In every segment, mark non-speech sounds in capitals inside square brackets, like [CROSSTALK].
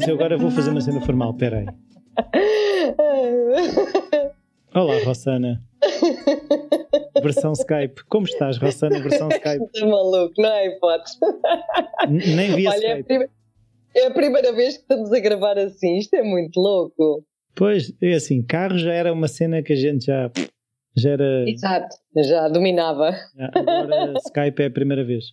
Mas eu agora vou fazer uma cena formal, peraí. Olá, Rossana. Versão Skype. Como estás, Rossana? Versão Skype. Estás maluco, não é hipótese. Nem vi a Olha, é a, Skype. prime- é a primeira vez que estamos a gravar assim. Isto é muito louco. Pois, é assim, carro já era uma cena que a gente já, já era. Exato. Já dominava. agora Skype é a primeira vez.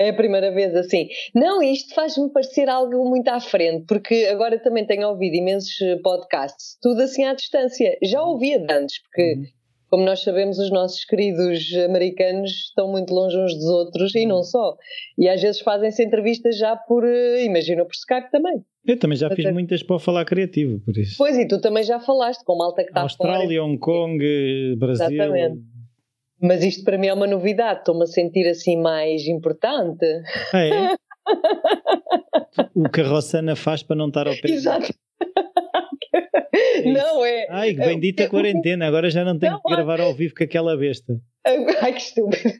É a primeira vez assim. Não, isto faz-me parecer algo muito à frente, porque agora também tenho ouvido imensos eh, podcasts, tudo assim à distância. Já ouvia de antes, porque, Uhum. como nós sabemos, os nossos queridos americanos estão muito longe uns dos outros e não só. E às vezes fazem-se entrevistas já por, eh, imagina, por Skype também. Eu também já fiz Ok. muitas para o falar criativo, por isso. Pois, e tu também já falaste com malta que está fora. Austrália, Hong Kong, Brasil. Exatamente. Mas isto para mim é uma novidade, estou-me a sentir assim mais importante. Ah, é? [LAUGHS] o que a Rossana faz para não estar ao pé. Exato. [LAUGHS] isso. Não é. Ai, que bendita quarentena, agora já não tenho Não, que gravar ao vivo com aquela besta. [LAUGHS] Ai, que estúpido.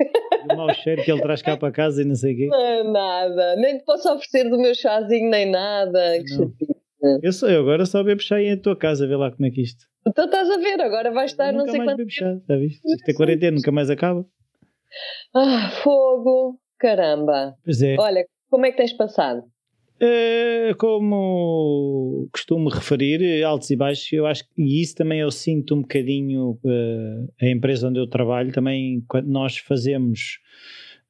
E o mau cheiro que ele traz cá para casa e não sei o quê. Não é nada. Nem te posso oferecer do meu chazinho, nem nada. Que chatice. Eu sou eu, agora só bebo chá aí em tua casa, vê lá como é que isto. Então estás a ver, agora vais estar não sei mais quanto tempo. já viste? Isto é quarentena, nunca mais acaba. Ah, fogo. Caramba. Pois é. Olha, como é que tens passado? Eh, como costumo referir, eh, altos e baixos, eu acho que e isso também eu sinto um bocadinho eh, a empresa onde eu trabalho, também quando nós fazemos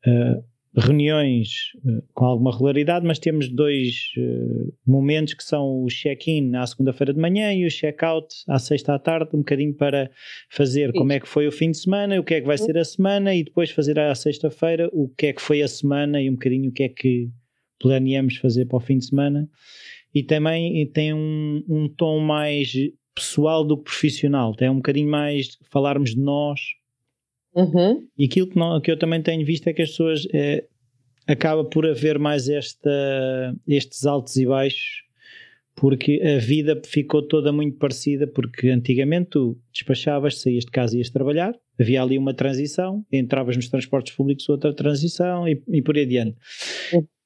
eh, reuniões eh, com alguma regularidade, mas temos dois eh, momentos que são o check-in à segunda-feira de manhã e o check-out à sexta à tarde, um bocadinho para fazer como é que foi o fim de semana, o que é que vai ser a semana e depois fazer à sexta-feira o que é que foi a semana e um bocadinho o que é que planeamos fazer para o fim de semana. E também tem um, um tom mais pessoal do que profissional, tem um bocadinho mais de falarmos de nós Uhum. e aquilo que, não- que eu também tenho visto é que as pessoas eh, acaba por haver mais esta, estes altos e baixos porque a vida ficou toda muito parecida porque antigamente tu despachavas, saías de casa e ias trabalhar havia ali uma transição, entravas nos transportes públicos outra transição e, e por aí adiante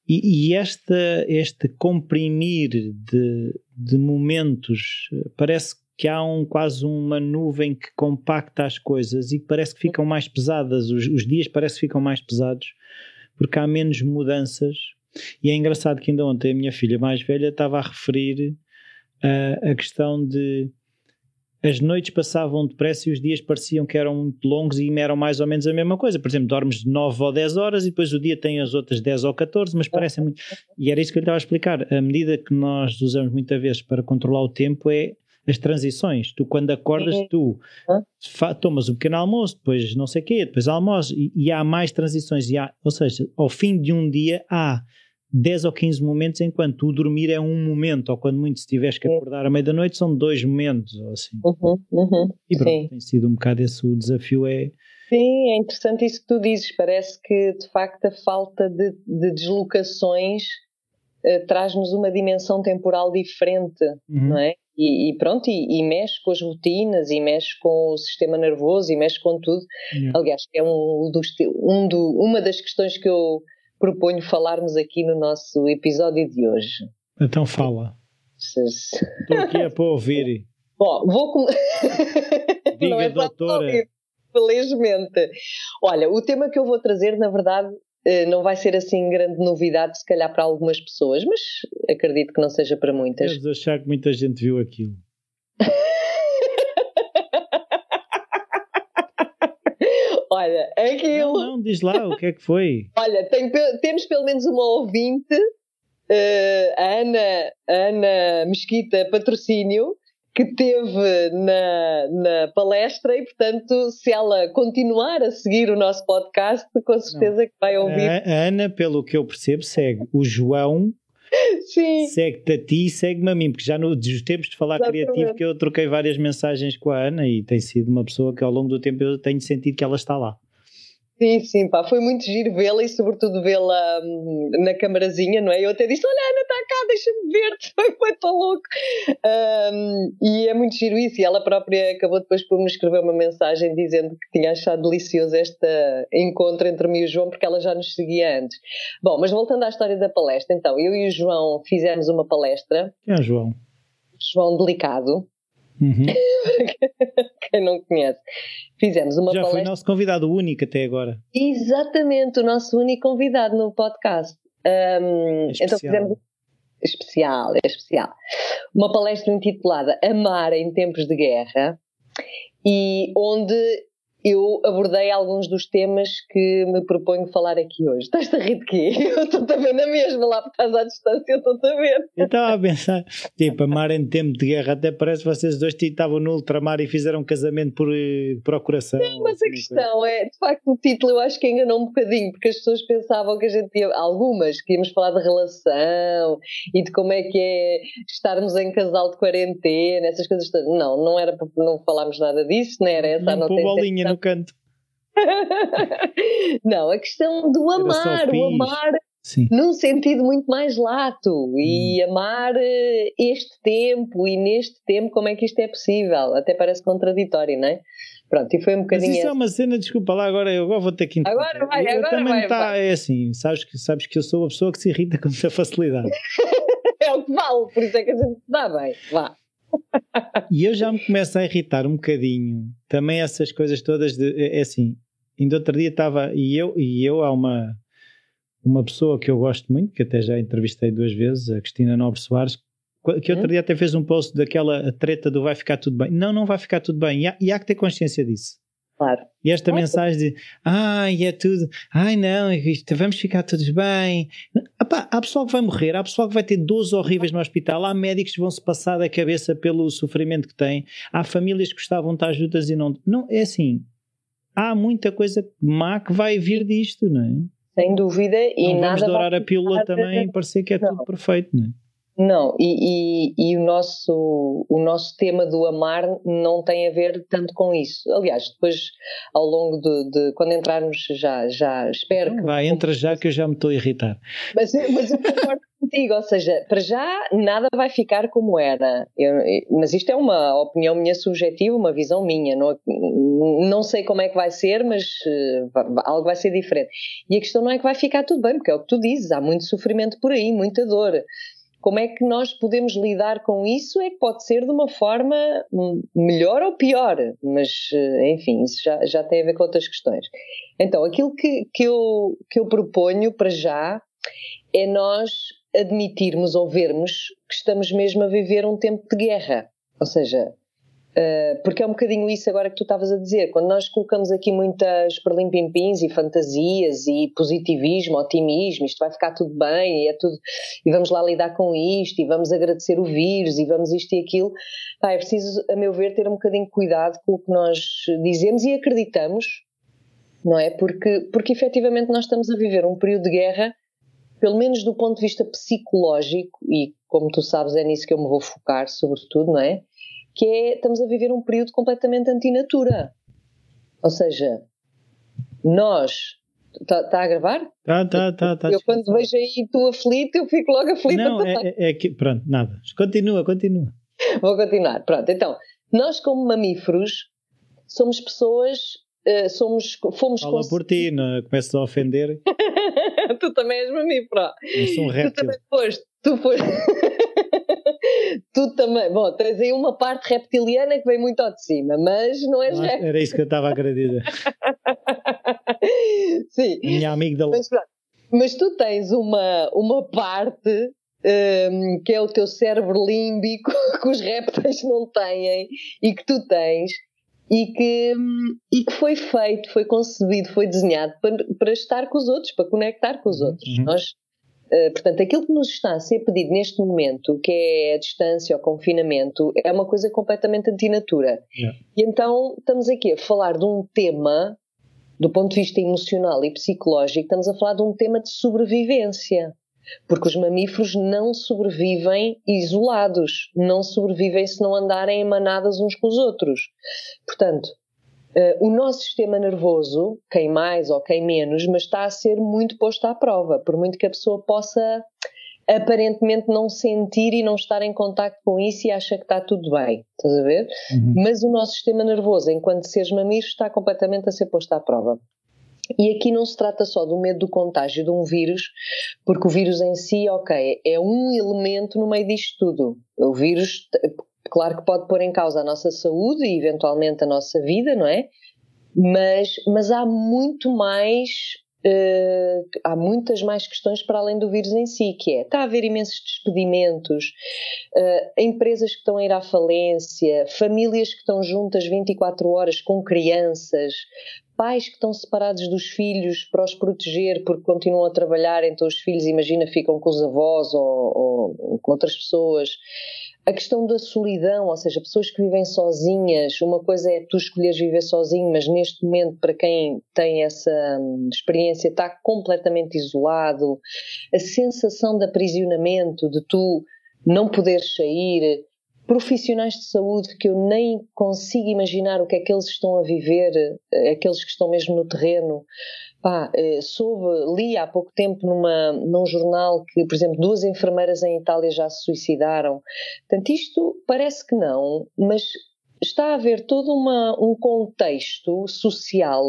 e, e esta, este comprimir de, de momentos parece que há um, quase uma nuvem que compacta as coisas e que parece que ficam mais pesadas, os, os dias parece que ficam mais pesados porque há menos mudanças e é engraçado que ainda ontem a minha filha mais velha estava a referir ah, a questão de as noites passavam depressa e os dias pareciam que eram muito longos e eram mais ou menos a mesma coisa. Por exemplo, dormes de 9 ou 10 horas e depois o dia tem as outras 10 ou 14, mas parecem muito. E era isso que eu lhe estava a explicar. A medida que nós usamos muitas vezes para controlar o tempo é as transições. Tu, quando acordas, tu tomas um pequeno almoço, depois não sei o quê, depois almoço, e, e há mais transições. E há, ou seja, ao fim de um dia há 10 ou 15 momentos, enquanto o dormir é um momento, ou quando muito se tiveres que acordar à meia da noite, são dois momentos, ou assim. Uhum. Uhum. E pronto, Sim. tem sido um bocado esse o desafio é Sim, é interessante isso que tu dizes. Parece que, de facto, a falta de, de deslocações eh, traz-nos uma dimensão temporal diferente, Uhum. não é? E, e pronto, e, e mexe com as rotinas, e mexe com o sistema nervoso, e mexe com tudo. Yeah. Aliás, é um dos, um do, uma das questões que eu proponho falarmos aqui no nosso episódio de hoje. Então fala. Estou aqui a para ouvir. [LAUGHS] Bom, vou com... Diga, [LAUGHS] Não é doutora. ouvir, felizmente. Olha, o tema que eu vou trazer, na verdade, não vai ser assim grande novidade, se calhar para algumas pessoas, mas acredito que não seja para muitas. Deves achar que muita gente viu aquilo. [LAUGHS] Olha, aquilo. Não, não, diz lá o que é que foi. [LAUGHS] Olha, tem temos pelo menos uma ouvinte, eh, a Ana, a Ana Mesquita Patrocínio, que teve na, na palestra e, portanto, se ela continuar a seguir o nosso podcast, com certeza que vai ouvir. A, a Ana, pelo que eu percebo, segue o João, [LAUGHS] Sim, segue-te a ti e segue-me a mim, porque já nos tempos de falar Exatamente. criativo que eu troquei várias mensagens com a Ana e tem sido uma pessoa que ao longo do tempo eu tenho sentido que ela está lá. Sim, sim, pá, foi muito giro vê-la e sobretudo vê-la hum, na camarazinha, não é? Eu até disse, olha Ana, está cá, deixa-me ver-te, [LAUGHS] foi, tão louco. Um, e é muito giro isso, e ela própria acabou depois por me escrever uma mensagem dizendo que tinha achado delicioso este encontro entre mim e o João, porque ela já nos seguia antes. Bom, mas voltando à história da palestra, então, eu e o João fizemos uma palestra. Quem é o João? João Delicado. Uhum. [LAUGHS] Quem não conhece. Fizemos uma Já palestra. foi nosso convidado único até agora. Exatamente, o nosso único convidado no podcast. Um, então fizemos. Especial, é especial. Uma palestra intitulada Amar em Tempos de Guerra e onde eu abordei alguns dos temas que me proponho falar aqui hoje. Estás a rir de quê? [LAUGHS] Eu estou também na mesma, lá porque estás à distância, eu estou a ver. Eu estava a pensar, tipo, amar em tempo de guerra, até parece que vocês dois estavam no ultramar e fizeram um casamento por eh, procuração. Não, mas a questão coisa. é, de facto, o título eu acho que enganou um bocadinho, porque as pessoas pensavam que a gente ia, algumas, que íamos falar de relação e de como é que é estarmos em casal de quarentena, essas coisas todas. Não, não era, não falámos nada disso, não era essa não a bolinha no canto. [LAUGHS] não, a questão do amar, o amar Sim. num sentido muito mais lato e hum. amar eh, este tempo e neste tempo como é que isto é possível, até parece contraditório, não é? Pronto, e foi um bocadinho. Mas isso é uma cena, desculpa lá, agora eu agora vou ter que Agora vai, eu, agora também vai, tá, vai. É assim, sabes que, sabes que eu sou uma pessoa que se irrita [LAUGHS] com muita facilidade. [LAUGHS] é o que vale, por isso é que a gente dá bem, vá. E eu já me começo a irritar um bocadinho também essas coisas todas de é, assim, ainda outro dia estava, e eu, e eu há uma, uma pessoa que eu gosto muito, que até já entrevistei duas vezes, a Cristina Nobre Soares, que outro uhum. dia até fez um post daquela treta do vai ficar tudo bem. Não, não vai ficar tudo bem. E há, e há que ter consciência disso. Claro. E esta claro. mensagem de ai, é tudo, ai não, vamos ficar todos bem. Epá, há pessoal que vai morrer, há pessoal que vai ter dores horríveis no hospital, há médicos que vão se passar da cabeça pelo sofrimento que têm, há famílias que gostavam de estar juntas e não. Não, é assim, há muita coisa má que vai vir disto, não é? Sem dúvida, e não nada. Vamos dourar a pílula também e parecer que é não. tudo perfeito, não é? Não, e, e, e, o, nosso, o nosso tema do amar não tem a ver tanto com isso. Aliás, depois, ao longo de, de quando entrarmos, já, já espero não, que. Vai, entra já que eu já me estou a irritar. Mas, mas eu concordo [LAUGHS] contigo, ou seja, para já nada vai ficar como era. Eu, mas isto é uma opinião minha subjetiva, uma visão minha. Não, não sei como é que vai ser, mas uh, algo vai ser diferente. E a questão não é que vai ficar tudo bem, porque é o que tu dizes, há muito sofrimento por aí, muita dor. Como é que nós podemos lidar com isso? É que pode ser de uma forma melhor ou pior, mas eh, enfim, isso já, já tem a ver com outras questões. Então, aquilo que, que, eu, que eu proponho para já é nós admitirmos ou vermos que estamos mesmo a viver um tempo de guerra. Ou seja, porque é um bocadinho isso agora que tu estavas a dizer. Quando nós colocamos aqui muitas perlimpimpins e fantasias e positivismo, otimismo, isto vai ficar tudo bem e é tudo, e vamos lá lidar com isto e vamos agradecer o vírus e vamos isto e aquilo, pá, é preciso, a meu ver, ter um bocadinho cuidado com o que nós dizemos e acreditamos, não é? Porque, porque efetivamente nós estamos a viver um período de guerra, pelo menos do ponto de vista psicológico, e como tu sabes, é nisso que eu me vou focar, sobretudo, não é? Que é estamos a viver um período completamente antinatura. Ou seja, nós. Está tá a gravar? Está, está, está. Tá, eu quando vejo aí tu aflito, eu fico logo aflita. Não, é, é, é que. Pronto, nada. Continua, continua. Vou continuar. Pronto, então, nós como mamíferos somos pessoas. Uh, somos, fomos Fala cons... por ti, não começas a ofender. [LAUGHS] tu também és mamífero. Eu sou um réptil. Tu também foste. Tu foste. Tu também. Bom, tens aí uma parte reptiliana que vem muito ao de cima, mas não és mas Era isso que eu estava a querer dizer. [LAUGHS] Sim. Minha amiga da. Mas, mas tu tens uma, uma parte um, que é o teu cérebro límbico [LAUGHS] que os répteis não têm e que tu tens e que, e que foi feito, foi concebido, foi desenhado para, para estar com os outros, para conectar com os uhum. outros. Uhum. Nós portanto, aquilo que nos está a ser pedido neste momento, que é a distância, o confinamento, é uma coisa completamente antinatura. Yeah. E então estamos aqui a falar de um tema, do ponto de vista emocional e psicológico, estamos a falar de um tema de sobrevivência. Porque os mamíferos não sobrevivem isolados, não sobrevivem se não andarem em manadas uns com os outros. Portanto, o nosso sistema nervoso, quem mais ou quem menos, mas está a ser muito posto à prova, por muito que a pessoa possa aparentemente não sentir e não estar em contato com isso e acha que está tudo bem, estás a ver? Uhum. Mas o nosso sistema nervoso, enquanto seres mamíferos, está completamente a ser posto à prova. E aqui não se trata só do medo do contágio de um vírus, porque o vírus em si, ok, é um elemento no meio disto tudo. O vírus, claro que pode pôr em causa a nossa saúde e eventualmente a nossa vida, não é? Mas, mas há muito mais Uh, há muitas mais questões para além do vírus em si, que é, está a haver imensos despedimentos, uh, empresas que estão a ir à falência, famílias que estão juntas 24 horas com crianças, pais que estão separados dos filhos para os proteger porque continuam a trabalhar, então os filhos, imagina, ficam com os avós ou, ou com outras pessoas. A questão da solidão, ou seja, pessoas que vivem sozinhas, uma coisa é tu escolheres viver sozinho, mas neste momento, para quem tem essa hum, experiência, está completamente isolado. A sensação de aprisionamento, de tu não poderes sair, profissionais de saúde que eu nem consigo imaginar o que é que eles estão a viver, eh, aqueles que estão mesmo no terreno. Pá, eh, soube, li há pouco tempo numa, num jornal que, por exemplo, duas enfermeiras em Itália já se suicidaram. Portanto, isto parece que não, mas está a haver todo uma, um contexto social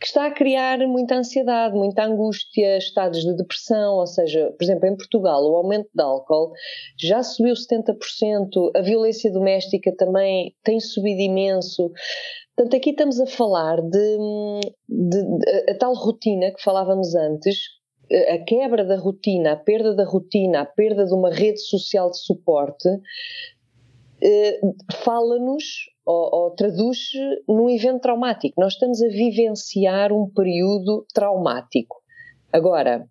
que está a criar muita ansiedade, muita angústia, estados de depressão, ou seja, por exemplo, em Portugal o aumento de álcool já subiu 70%, a violência doméstica também tem subido imenso. Portanto, aqui estamos a falar de, de, de a tal rotina que falávamos antes, a quebra da rotina, a perda da rotina, a perda de uma rede social de suporte, fala-nos ou, ou traduz num evento traumático. Nós estamos a vivenciar um período traumático. Agora,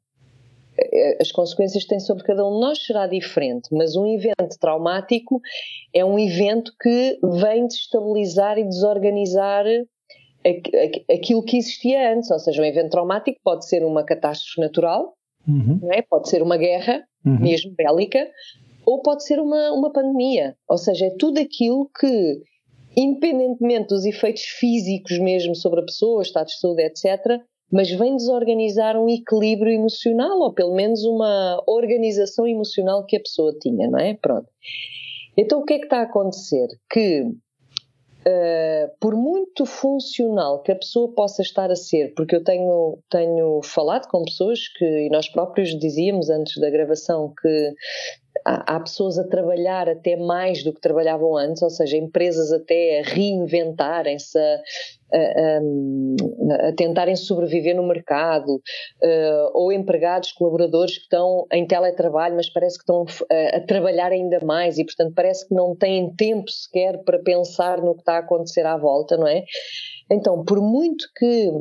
eh, as consequências que tem sobre cada um de nós será diferente, mas um evento traumático é um evento que vem destabilizar e desorganizar aquilo que existia antes, ou seja, um evento traumático pode ser uma catástrofe natural, uhum. é? pode ser uma guerra, uhum. mesmo bélica, ou pode ser uma, uma pandemia. Ou seja, é tudo aquilo que, independentemente dos efeitos físicos mesmo sobre a pessoa, estado de saúde, etc., mas vem desorganizar um equilíbrio emocional, ou pelo menos uma organização emocional que a pessoa tinha, não é? Pronto. Então o que é que está a acontecer? Que Uh, por muito funcional que a pessoa possa estar a ser, porque eu tenho, tenho falado com pessoas que, e nós próprios dizíamos antes da gravação, que há, pessoas a trabalhar até mais do que trabalhavam antes, ou seja, empresas até a reinventarem-se, a, a, a, tentarem sobreviver no mercado, uh, ou empregados, colaboradores que estão em teletrabalho, mas parece que estão a, a, trabalhar ainda mais e, portanto, parece que não têm tempo sequer para pensar no que está a acontecer à volta, não é? Então, por muito que,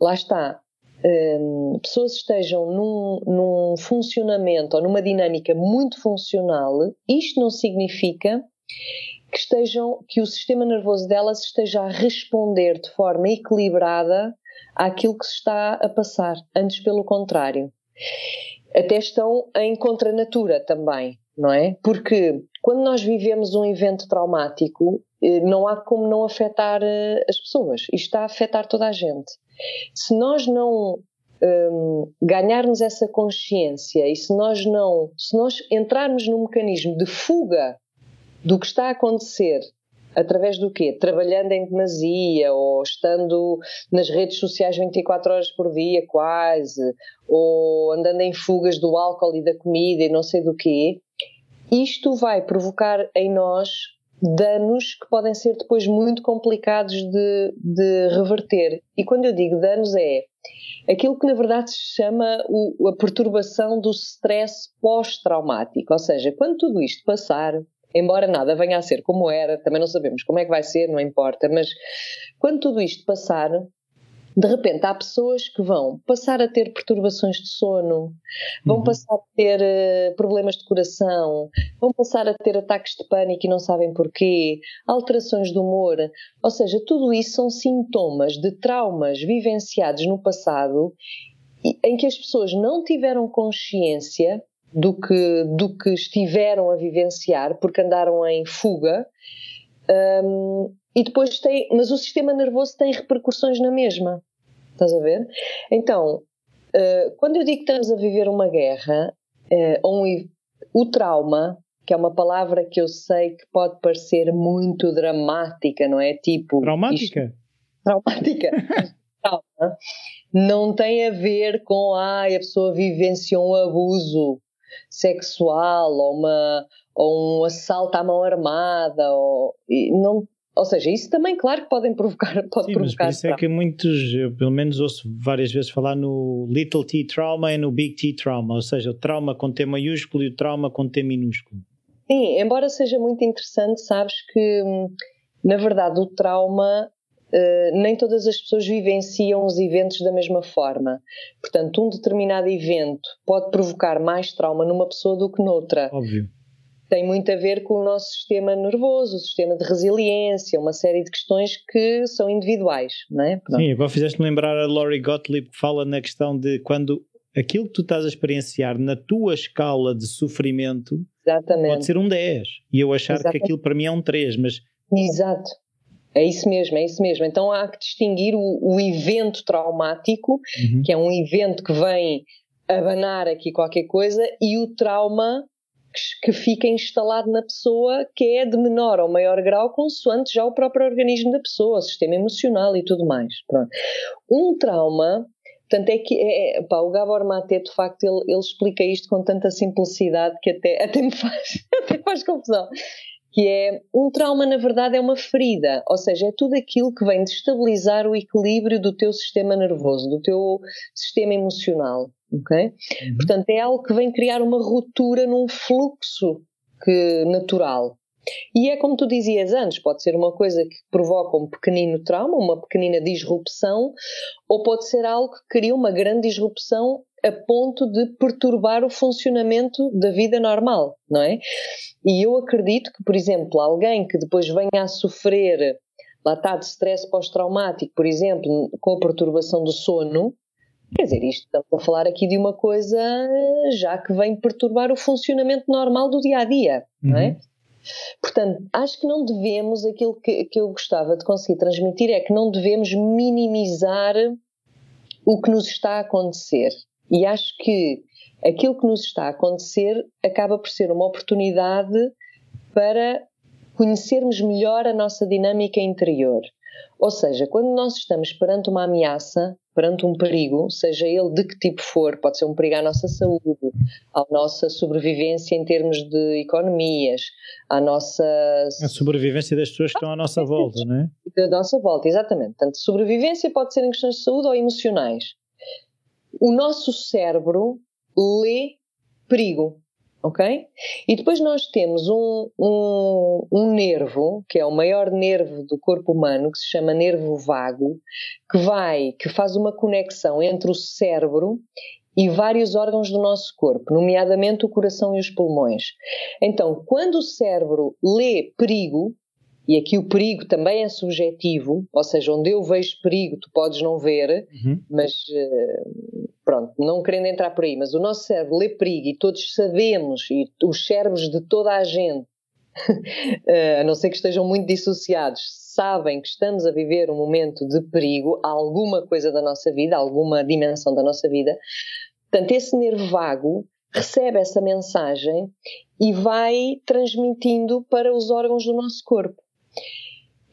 lá está, um, pessoas estejam num, num funcionamento ou numa dinâmica muito funcional, isto não significa que estejam, que o sistema nervoso delas esteja a responder de forma equilibrada àquilo que se está a passar, antes pelo contrário. Até estão em contranatura também, não é? Porque quando nós vivemos um evento traumático, eh, não há como não afetar eh, as pessoas. Isto está a afetar toda a gente. Se nós não um, ganharmos essa consciência e se nós não, se nós entrarmos num mecanismo de fuga do que está a acontecer através do quê? Trabalhando em demasia ou estando nas redes sociais 24 horas por dia quase, ou andando em fugas do álcool e da comida e não sei do quê, isto vai provocar em nós danos que podem ser depois muito complicados de, de reverter. E quando eu digo danos é aquilo que na verdade se chama o, a perturbação do stress pós-traumático, ou seja, quando tudo isto passar, embora nada venha a ser como era, também não sabemos como é que vai ser, não importa, mas quando tudo isto passar, de repente há pessoas que vão passar a ter perturbações de sono, vão uhum. passar a ter uh, problemas de coração, vão passar a ter ataques de pânico e não sabem porquê, alterações de humor. Ou seja, tudo isso são sintomas de traumas vivenciados no passado em que as pessoas não tiveram consciência do que, do que estiveram a vivenciar porque andaram em fuga Um, e depois tem, mas o sistema nervoso tem repercussões na mesma. Estás a ver? Então, uh, quando eu digo que estamos a viver uma guerra, uh, um, o trauma, que é uma palavra que eu sei que pode parecer muito dramática, não é? Tipo. Traumática? Isto, traumática. [LAUGHS] trauma, não tem a ver com ah, a pessoa vivenciou um abuso sexual ou, uma, ou um assalto à mão armada ou, não, ou seja, isso também, claro que podem provocar. [LAUGHS] Pode Sim, provocar mas por isso é que muitos, eu pelo menos ouço várias vezes falar no little t trauma e no big T trauma, ou seja, o trauma com T maiúsculo e o trauma com T minúsculo. Sim, embora seja muito interessante, sabes que na verdade o trauma Uh, nem todas as pessoas vivenciam os eventos da mesma forma. Portanto, um determinado evento pode provocar mais trauma numa pessoa do que noutra. Óbvio tem muito a ver com o nosso sistema nervoso, o sistema de resiliência, uma série de questões que são individuais, não é? Pronto. Sim, agora fizeste-me lembrar a Laurie Gottlieb que fala na questão de quando aquilo que tu estás a experienciar na tua escala de sofrimento Exatamente. pode ser um 10 e eu achar Exatamente. que aquilo para mim é um 3, mas... Exato. É isso mesmo, é isso mesmo. Então há que distinguir o, o evento traumático, uhum. que é um evento que vem abanar aqui qualquer coisa, e o trauma que fica instalado na pessoa, que é de menor ou maior grau, consoante já o próprio organismo da pessoa, o sistema emocional e tudo mais. Pronto. Um trauma, portanto, é que é, é, pá, o Gabor Mate, de facto, ele, ele, explica isto com tanta simplicidade que até, até me faz, [LAUGHS] até faz confusão. Que é um trauma, na verdade, é uma ferida, ou seja, é tudo aquilo que vem destabilizar o equilíbrio do teu sistema nervoso, do teu sistema emocional ok? Uhum. Portanto, é algo que vem criar uma ruptura num fluxo que, natural. E é como tu dizias antes, pode ser uma coisa que provoca um pequenino trauma, uma pequenina disrupção, ou pode ser algo que cria uma grande disrupção a ponto de perturbar o funcionamento da vida normal, não é? E eu acredito que, por exemplo, alguém que depois venha a sofrer, lá está, de stress pós-traumático, por exemplo, com a perturbação do sono, Quer dizer, isto estamos a falar aqui de uma coisa já que vem perturbar o funcionamento normal do dia a dia, uhum. não é? Portanto, acho que não devemos, aquilo que, que eu gostava de conseguir transmitir é que não devemos minimizar o que nos está a acontecer. E acho que aquilo que nos está a acontecer acaba por ser uma oportunidade para conhecermos melhor a nossa dinâmica interior. Ou seja, quando nós estamos perante uma ameaça, perante um perigo, seja ele de que tipo for, pode ser um perigo à nossa saúde, à nossa sobrevivência em termos de economias, à nossa. A sobrevivência das pessoas que estão à nossa volta, não é? Da nossa volta, exatamente. Portanto, sobrevivência pode ser em questões de saúde ou emocionais. O nosso cérebro lê perigo ok? E depois nós temos um, um, um, nervo, que é o maior nervo do corpo humano, que se chama nervo vago, que vai, que faz uma conexão entre o cérebro e vários órgãos do nosso corpo, nomeadamente o coração e os pulmões. Então, quando o cérebro lê perigo, e aqui o perigo também é subjetivo, ou seja, onde eu vejo perigo tu podes não ver, uhum. mas uh, pronto, não querendo entrar por aí, mas o nosso cérebro lê perigo e todos sabemos, e os cérebros de toda a gente, uh, [LAUGHS] a não ser que estejam muito dissociados, sabem que estamos a viver um momento de perigo, alguma coisa da nossa vida, alguma dimensão da nossa vida. Portanto, esse nervo vago recebe essa mensagem e vai transmitindo para os órgãos do nosso corpo.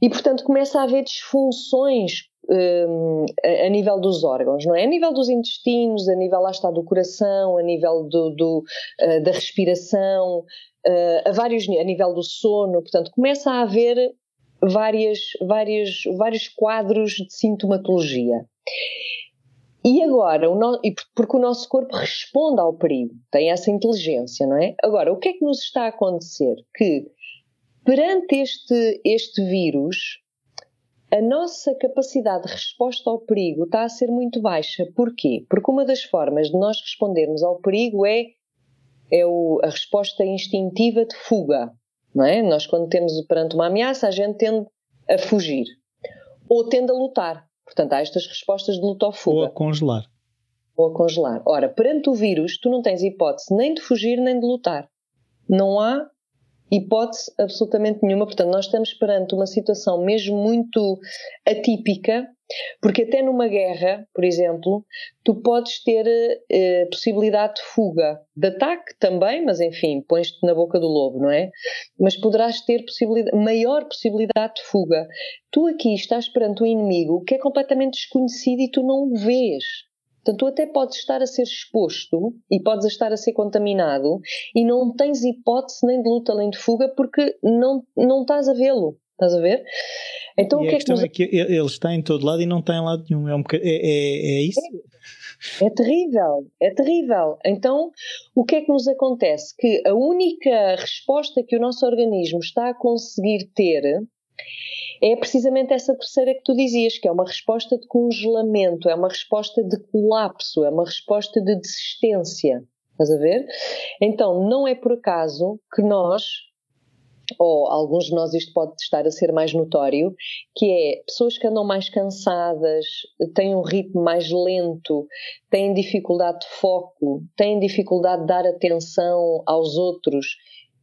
E, portanto, começa a haver disfunções um, a, a, nível dos órgãos, não é? A nível dos intestinos, a nível lá está do coração, a nível do, do uh, da respiração, uh, a, vários, a nível do sono, portanto, começa a haver várias, várias, vários quadros de sintomatologia. E agora, no, porque o nosso corpo responde ao perigo, tem essa inteligência, não é? Agora, o que é que nos está a acontecer? Que perante este, este vírus, a nossa capacidade de resposta ao perigo está a ser muito baixa. Porquê? Porque uma das formas de nós respondermos ao perigo é, é o, a resposta instintiva de fuga. Não é? Nós, quando temos perante uma ameaça, a gente tende a fugir ou tende a lutar. Portanto, há estas respostas de luta ou fuga. Ou a congelar. Ou a congelar. Ora, perante o vírus, tu não tens hipótese nem de fugir nem de lutar. Não há hipótese absolutamente nenhuma. Portanto, nós estamos perante uma situação mesmo muito atípica, porque até numa guerra, por exemplo, tu podes ter eh, possibilidade de fuga, de ataque também, mas enfim, pões-te na boca do lobo, não é? Mas poderás ter possibilidade, maior possibilidade de fuga. Tu aqui estás perante um inimigo que é completamente desconhecido e tu não o vês. Portanto, tu até podes estar a ser exposto e podes estar a ser contaminado e não tens hipótese nem de luta nem de fuga porque não, não estás a vê-lo. Estás a ver? Então, e o que a é que nos... é que ele está em todo lado e não está em lado nenhum. É, um é, é, é isso? É, é, terrível, é terrível. Então, o que é que nos acontece? Que a única resposta que o nosso organismo está a conseguir ter é precisamente essa terceira que tu dizias, que é uma resposta de congelamento, é uma resposta de colapso, é uma resposta de desistência. Estás a ver? Então, não é por acaso que nós, ou alguns de nós isto pode estar a ser mais notório, que é pessoas que andam mais cansadas, têm um ritmo mais lento, têm dificuldade de foco, têm dificuldade de dar atenção aos outros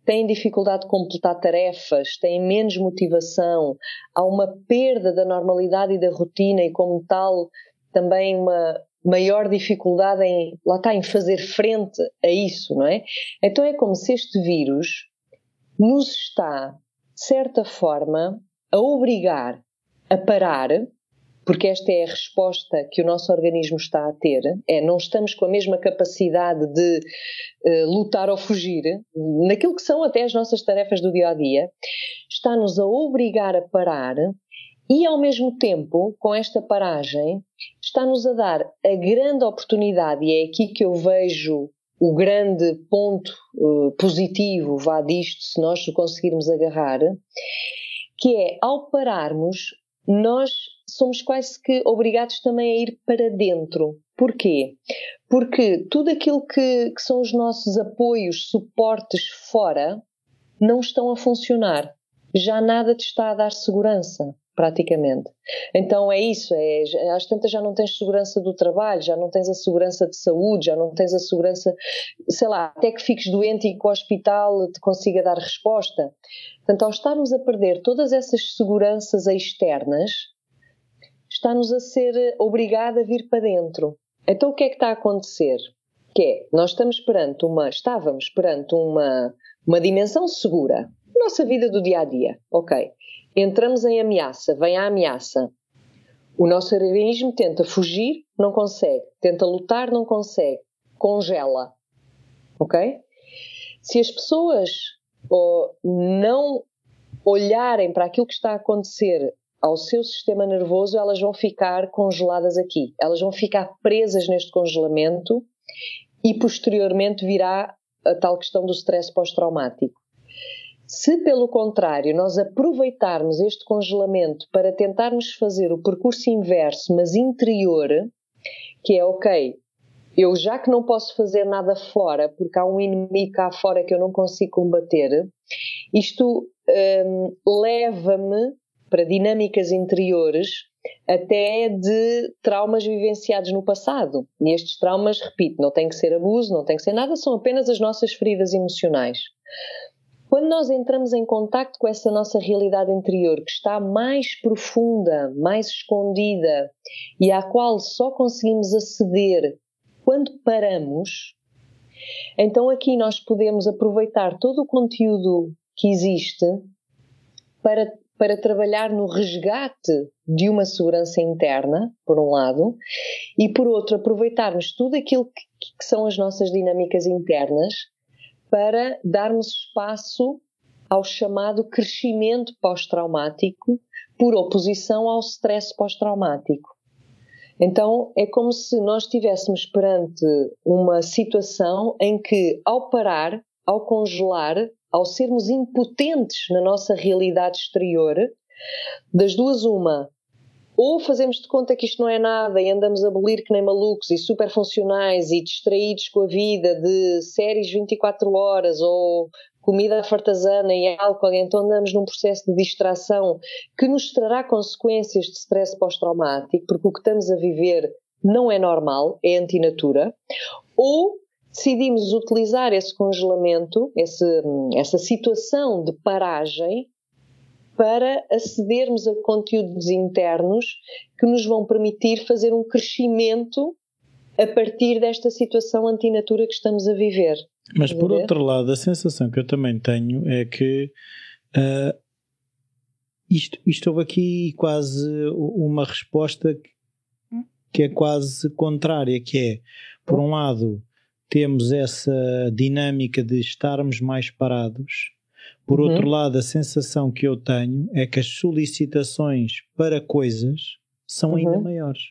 têm dificuldade de completar tarefas, têm menos motivação, há uma perda da normalidade e da rotina e como tal também uma maior dificuldade em, lá está, em fazer frente a isso, não é? Então é como se este vírus nos está, de certa forma, a obrigar a parar porque esta é a resposta que o nosso organismo está a ter, é não estamos com a mesma capacidade de uh, lutar ou fugir naquilo que são até as nossas tarefas do dia a dia, está-nos a obrigar a parar e ao mesmo tempo, com esta paragem, está-nos a dar a grande oportunidade, e é aqui que eu vejo o grande ponto uh, positivo, vá disto, se nós o conseguirmos agarrar, que é ao pararmos, nós somos quase que obrigados também a ir para dentro. Porquê? Porque tudo aquilo que, que são os nossos apoios, suportes fora, não estão a funcionar. Já nada te está a dar segurança praticamente. Então é isso, é, às tantas já não tens segurança do trabalho, já não tens a segurança de saúde, já não tens a segurança, sei lá, até que fiques doente e que o hospital te consiga dar resposta. Portanto, ao estarmos a perder todas essas seguranças externas, está-nos a ser obrigado a vir para dentro. Então o que é que está a acontecer? Que é, nós estamos perante uma, estávamos perante uma, uma dimensão segura, nossa vida do dia a dia, ok? Entramos em ameaça, vem a ameaça. O nosso organismo tenta fugir, não consegue. Tenta lutar, não consegue. Congela. Ok? Se as pessoas ou, não olharem para aquilo que está a acontecer ao seu sistema nervoso, elas vão ficar congeladas aqui. Elas vão ficar presas neste congelamento e posteriormente virá a tal questão do stress pós-traumático. Se, pelo contrário, nós aproveitarmos este congelamento para tentarmos fazer o percurso inverso, mas interior, que é ok, eu já que não posso fazer nada fora, porque há um inimigo cá fora que eu não consigo combater, isto hum, leva-me para dinâmicas interiores até de traumas vivenciados no passado. E estes traumas, repito, não tem que ser abuso, não tem que ser nada, são apenas as nossas feridas emocionais. Quando nós entramos em contato com essa nossa realidade interior, que está mais profunda, mais escondida e à qual só conseguimos aceder quando paramos, então aqui nós podemos aproveitar todo o conteúdo que existe para para trabalhar no resgate de uma segurança interna, por um lado, e por outro, aproveitarmos tudo aquilo que, que são as nossas dinâmicas internas para darmos espaço ao chamado crescimento pós-traumático, por oposição ao stress pós-traumático. Então, é como se nós estivéssemos perante uma situação em que, ao parar, ao congelar, ao sermos impotentes na nossa realidade exterior, das duas, uma, ou fazemos de conta que isto não é nada e andamos a abolir que nem malucos e super funcionais e distraídos com a vida de séries 24 horas ou comida fartazana e álcool, então andamos num processo de distração que nos trará consequências de stress pós-traumático, porque o que estamos a viver não é normal, é antinatura, ou decidimos utilizar esse congelamento, esse, essa situação de paragem, para acedermos a conteúdos internos que nos vão permitir fazer um crescimento a partir desta situação antinatura que estamos a viver. Mas por outro lado, a sensação que eu também tenho é que uh, isto, isto houve aqui quase uma resposta que é quase contrária, que é, por um lado, temos essa dinâmica de estarmos mais parados, por uhum. outro lado, a sensação que eu tenho é que as solicitações para coisas são uhum. ainda maiores.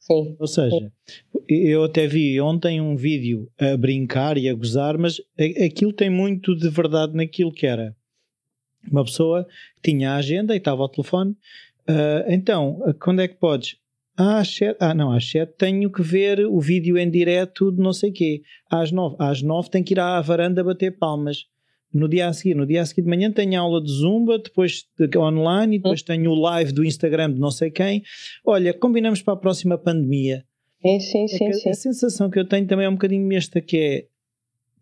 Sim. Ou seja, eu até vi ontem um vídeo a brincar e a gozar, mas aquilo tem muito de verdade naquilo que era. Uma pessoa tinha a agenda e estava ao telefone. Uh, então, quando é que podes? Ah, sete, ah, não, às sete tenho que ver o vídeo em direto de não sei quê. Às nove, às nove tenho que ir à varanda bater palmas no dia a seguir, no dia a seguir de manhã tenho aula de Zumba, depois de, online e depois tenho o live do Instagram de não sei quem. Olha, combinamos para a próxima pandemia. Sim, sim, sim, é sim. A sensação que eu tenho também é um bocadinho esta que é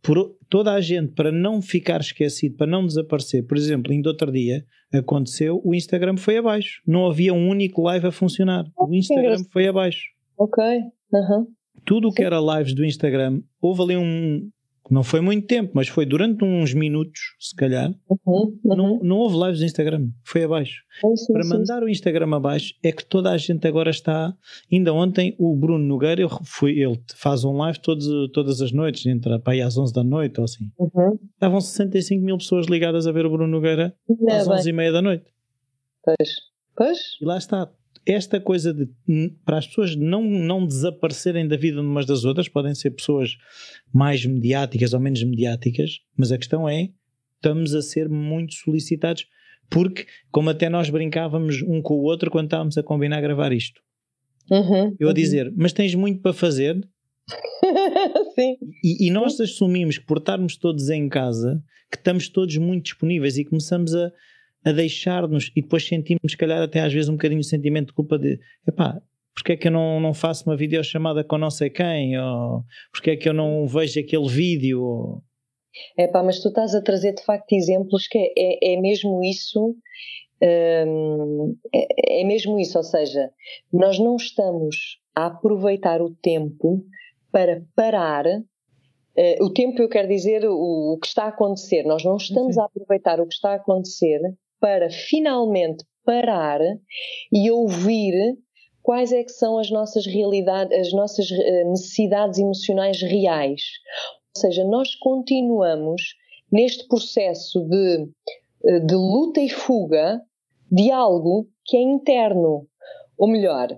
por toda a gente para não ficar esquecido, para não desaparecer. Por exemplo, ainda outro dia aconteceu, o Instagram foi abaixo. Não havia um único live a funcionar. O Instagram foi abaixo. Ok. Uhum. Tudo o que era lives do Instagram, houve ali um, não foi muito tempo, mas foi durante uns minutos, se calhar. Uhum, uhum. Não, não houve lives no Instagram, foi abaixo. sim, Para mandar sim. o Instagram abaixo é que toda a gente agora está. Ainda ontem o Bruno Nogueira, eu fui, ele faz um live todos, todas as noites, entre para aí às 11 da noite ou assim. Uhum. Estavam 65 mil pessoas ligadas a ver o Bruno Nogueira às 11 e meia da noite. Pois. Pois. E lá está, esta coisa de para as pessoas não, não desaparecerem da vida umas das outras, podem ser pessoas mais mediáticas ou menos mediáticas, mas a questão é estamos a ser muito solicitados porque, como até nós brincávamos um com o outro quando estávamos a combinar a gravar isto. Uhum, eu a uhum. dizer, mas tens muito para fazer? [LAUGHS] Sim. E, e nós assumimos que por estarmos todos em casa, que estamos todos muito disponíveis e começamos a, a deixar-nos e depois sentimos, se calhar, até às vezes um bocadinho de sentimento de culpa de epá, porque é que eu não, não faço uma videochamada com não sei quem? Ou porque é que eu não vejo aquele vídeo? Ou... É pá, mas tu estás a trazer de facto exemplos que é, é, é mesmo isso. Hum, é, é mesmo isso, ou seja, nós não estamos a aproveitar o tempo para parar Uh, o tempo, eu quero dizer, o, o, que está a acontecer. Nós não estamos Sim. a aproveitar o que está a acontecer para finalmente parar e ouvir quais é que são as nossas realidades, as nossas eh, necessidades emocionais reais. Ou seja, nós continuamos neste processo de, eh, de luta e fuga de algo que é interno. Ou melhor,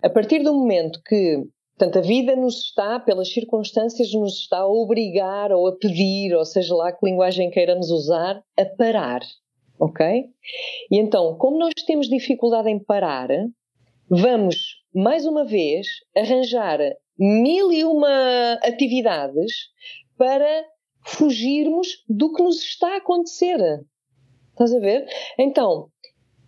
a partir do momento que Portanto, a vida nos está, pelas circunstâncias, nos está a obrigar ou a pedir, ou seja lá que linguagem queiramos usar, a parar ok? E então, como nós temos dificuldade em parar, vamos, mais uma vez, arranjar mil e uma atividades para fugirmos do que nos está a acontecer. Estás a ver? Então,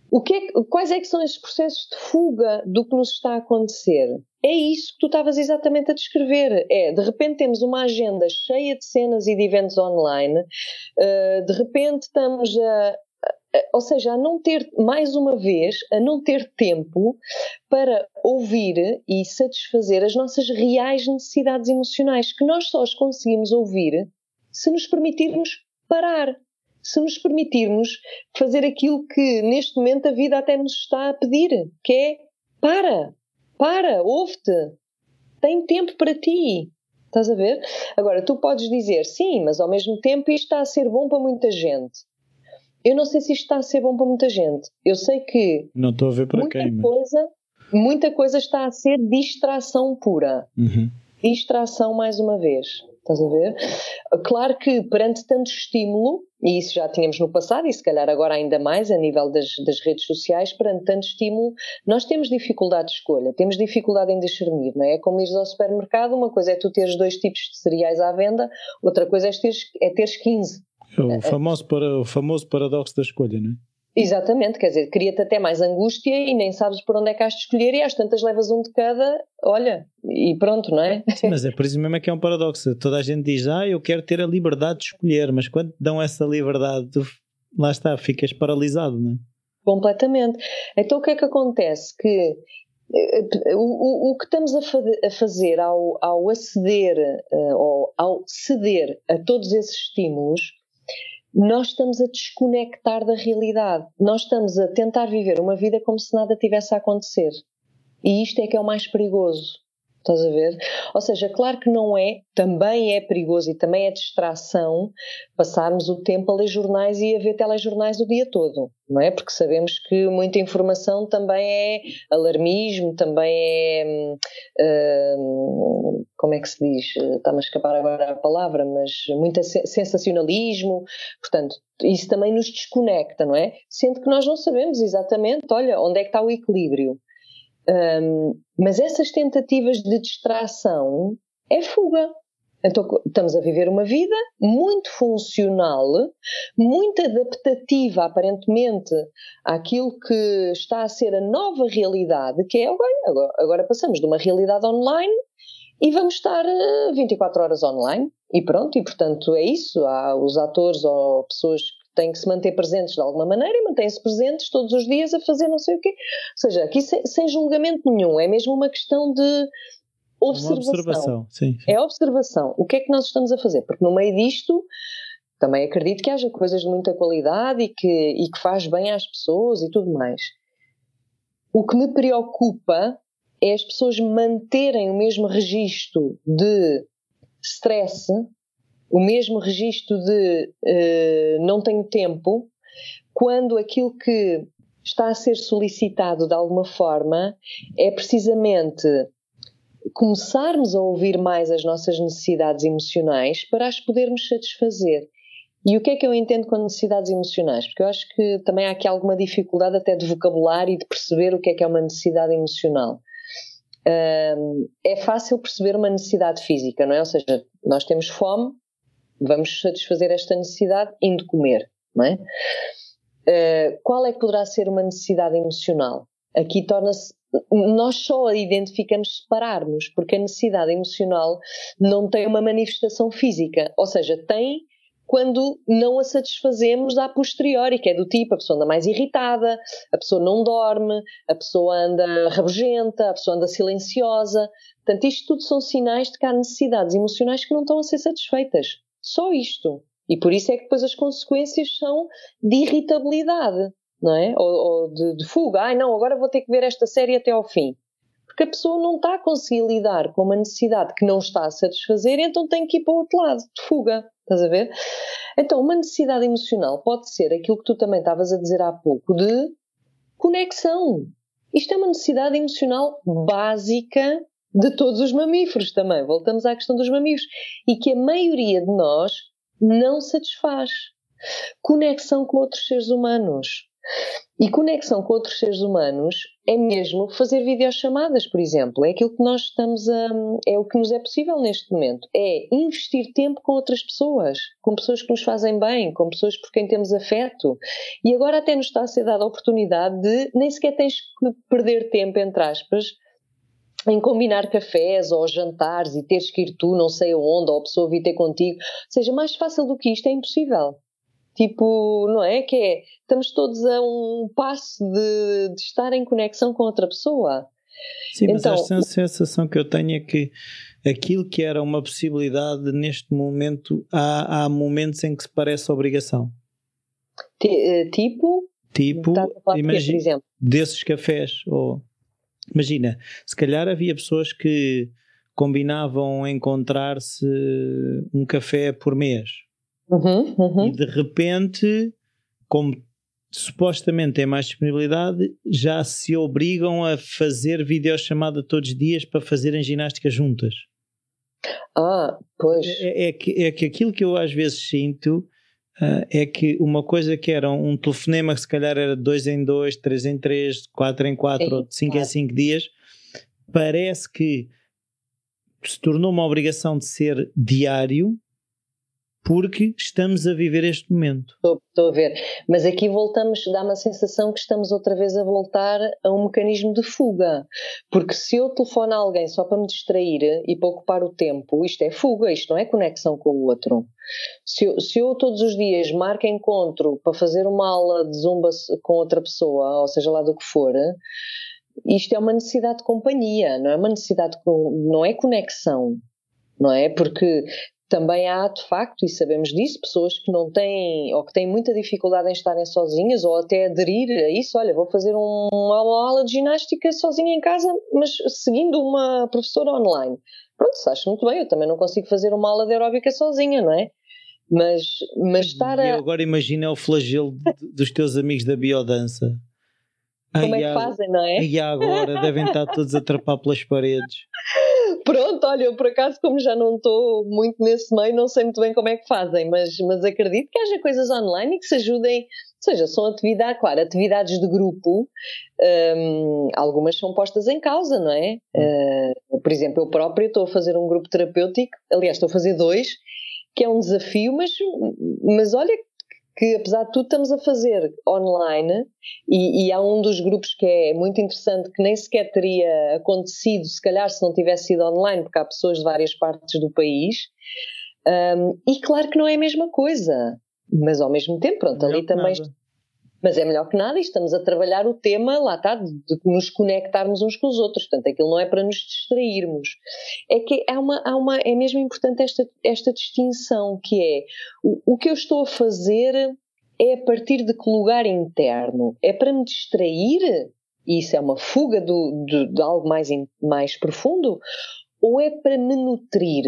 o que é, quais é que são esses processos de fuga do que nos está a acontecer? É isso que tu estavas exatamente a descrever. É, de repente temos uma agenda cheia de cenas e de eventos online, uh, de repente estamos a, ou seja, a não ter, mais uma vez, a não ter tempo para ouvir e satisfazer as nossas reais necessidades emocionais, que nós só as conseguimos ouvir se nos permitirmos parar, se nos permitirmos fazer aquilo que neste momento a vida até nos está a pedir, que é para, para, ouve-te, tem tempo para ti. Estás a ver? Agora, tu podes dizer, sim, mas ao mesmo tempo isto está a ser bom para muita gente. Eu não sei se isto está a ser bom para muita gente. Eu sei que. Não estou a ver para muita quem. Coisa, mas... Muita coisa está a ser distração pura. Uhum. Distração, mais uma vez. Estás a ver? Claro que perante tanto estímulo, e isso já tínhamos no passado, e se calhar agora ainda mais a nível das, das redes sociais, perante tanto estímulo, nós temos dificuldade de escolha, temos dificuldade em discernir, não é? É como ires ao supermercado, uma coisa é tu teres dois tipos de cereais à venda, outra coisa é teres, é teres 15. É o famoso, para, o famoso paradoxo da escolha, não é? Exatamente, quer dizer, cria-te até mais angústia e nem sabes por onde é que has de escolher e às tantas levas um de cada, olha, e pronto, não é? Sim, mas é por isso mesmo é que é um paradoxo. Toda a gente diz, ah, eu quero ter a liberdade de escolher, mas quando dão essa liberdade, tu, lá está, ficas paralisado, não é? Completamente. Então o que é que acontece? Que eh, o, o, o que estamos a, fa a fazer ao, ao aceder uh, ou ao ceder a todos esses estímulos nós estamos a desconectar da realidade. Nós estamos a tentar viver uma vida como se nada tivesse a acontecer. E isto é que é o mais perigoso. Estás a ver? Ou seja, claro que não é, também é perigoso e também é distração passarmos o tempo a ler jornais e a ver telejornais o dia todo, não é? Porque sabemos que muita informação também é alarmismo, também é. Uh, como é que se diz? Está-me a escapar agora a palavra, mas muito sensacionalismo. Portanto, isso também nos desconecta, não é? Sendo que nós não sabemos exatamente, olha, onde é que está o equilíbrio. Um, mas essas tentativas de distração é fuga. Então estamos a viver uma vida muito funcional, muito adaptativa aparentemente àquilo que está a ser a nova realidade, que é agora, agora passamos de uma realidade online e vamos estar 24 horas online e pronto, e portanto é isso, há os atores ou pessoas têm que se manter presentes de alguma maneira e mantêm-se presentes todos os dias a fazer não sei o quê. Ou seja, aqui sem, sem julgamento nenhum, é mesmo uma questão de observação. observação sim, sim. É observação. O que é que nós estamos a fazer? Porque no meio disto também acredito que haja coisas de muita qualidade e que, e que faz bem às pessoas e tudo mais. O que me preocupa é as pessoas manterem o mesmo registro de stress o mesmo registro de uh, não tenho tempo, quando aquilo que está a ser solicitado de alguma forma é precisamente começarmos a ouvir mais as nossas necessidades emocionais para as podermos satisfazer. E o que é que eu entendo com necessidades emocionais? Porque eu acho que também há aqui alguma dificuldade até de vocabulário e de perceber o que é que é uma necessidade emocional. É fácil perceber uma necessidade física, não é? Ou seja, nós temos fome, vamos satisfazer esta necessidade indo comer, não é? Uh, qual é que poderá ser uma necessidade emocional? Aqui torna-se. Nós só a identificamos se pararmos, porque a necessidade emocional não tem uma manifestação física, ou seja, tem quando não a satisfazemos a posteriori, que é do tipo a pessoa anda mais irritada, a pessoa não dorme, a pessoa anda rabugenta, a pessoa anda silenciosa. Portanto, isto tudo são sinais de que há necessidades emocionais que não estão a ser satisfeitas. Só isto. E por isso é que depois as consequências são de irritabilidade, não é? Ou, ou de, de, fuga. Ai não, agora vou ter que ver esta série até ao fim. Porque a pessoa não está a conseguir lidar com uma necessidade que não está a satisfazer, então tem que ir para o outro lado, de fuga. Estás a ver? Então, uma necessidade emocional pode ser aquilo que tu também estavas a dizer há pouco, de conexão. Isto é uma necessidade emocional básica de todos os mamíferos também. Voltamos à questão dos mamíferos. E que a maioria de nós não satisfaz. Conexão com outros seres humanos. E conexão com outros seres humanos é mesmo fazer videochamadas, por exemplo. É aquilo que nós estamos a. é o que nos é possível neste momento. É investir tempo com outras pessoas, com pessoas que nos fazem bem, com pessoas por quem temos afeto. E agora até nos está a ser dada a oportunidade de nem sequer tens que perder tempo, entre aspas, em combinar cafés ou jantares e teres que ir tu não sei aonde, ou a pessoa vir ter contigo. Ou seja, mais fácil do que isto é impossível. Tipo, não é? Que é, estamos todos a um passo de, de estar em conexão com outra pessoa. Sim, mas então, esta sensação que eu tenho é que aquilo que era uma possibilidade neste momento, há, há momentos em que se parece obrigação. Eh, tipo? Tipo, imagina, desses cafés, ou Imagina, se calhar havia pessoas que combinavam encontrar-se um café por mês uhum, uhum. e de repente, como supostamente têm mais disponibilidade, já se obrigam a fazer videochamada todos os dias para fazerem ginástica juntas. Ah, pois. É, é, que, é que aquilo que eu às vezes sinto uh, é que uma coisa que era um telefonema que se calhar era de 2 em 2, 3 em 3, 4 em 4 ou de 5 em 5 dias, parece que se tornou uma obrigação de ser diário porque estamos a viver este momento. Estou, estou a ver. Mas aqui voltamos, dá-me a sensação que estamos outra vez a voltar a um mecanismo de fuga. Porque se eu telefono a alguém só para me distrair e para ocupar o tempo, isto é fuga, isto não é conexão com o outro. Se eu, se eu todos os dias marco encontro para fazer uma aula de zumba com outra pessoa, ou seja lá do que for, isto é uma necessidade de companhia, não é uma necessidade, de, não é conexão, não é? Porque também há, de facto, e sabemos disso, pessoas que não têm, ou que têm muita dificuldade em estarem sozinhas, ou até aderir a isso. Olha, vou fazer um, uma aula de ginástica sozinha em casa, mas seguindo uma professora online. Pronto, acho muito bem, eu também não consigo fazer uma aula de aeróbica sozinha, não é? Mas, mas estar a. E agora imagina o flagelo dos teus amigos da biodança. Como é que fazem, não é? E agora devem estar todos a trapar pelas paredes. [LAUGHS] [LAUGHS] Pronto, olha, eu por acaso, como já não estou muito nesse meio, não sei muito bem como é que fazem, mas, mas acredito que haja coisas online e que se ajudem. Ou seja, são atividades, claro, atividades de grupo, um, algumas são postas em causa, não é? Uh, por exemplo, eu própria estou a fazer um grupo terapêutico, aliás, estou a fazer dois, que é um desafio, mas, mas olha que apesar de tudo estamos a fazer online e, e, há um dos grupos que é muito interessante que nem sequer teria acontecido se calhar se não tivesse sido online porque há pessoas de várias partes do país um, e claro que não é a mesma coisa mas ao mesmo tempo pronto ali também nada. Mas é melhor que nada e estamos a trabalhar o tema, lá está, de, de nos conectarmos uns com os outros. Portanto, aquilo não é para nos distrairmos. É que há uma, há uma, é mesmo importante esta, esta distinção, que é o, o que eu estou a fazer é a partir de que lugar interno? É para me distrair? E isso é uma fuga do, de, de algo mais, mais profundo? Ou é para me nutrir?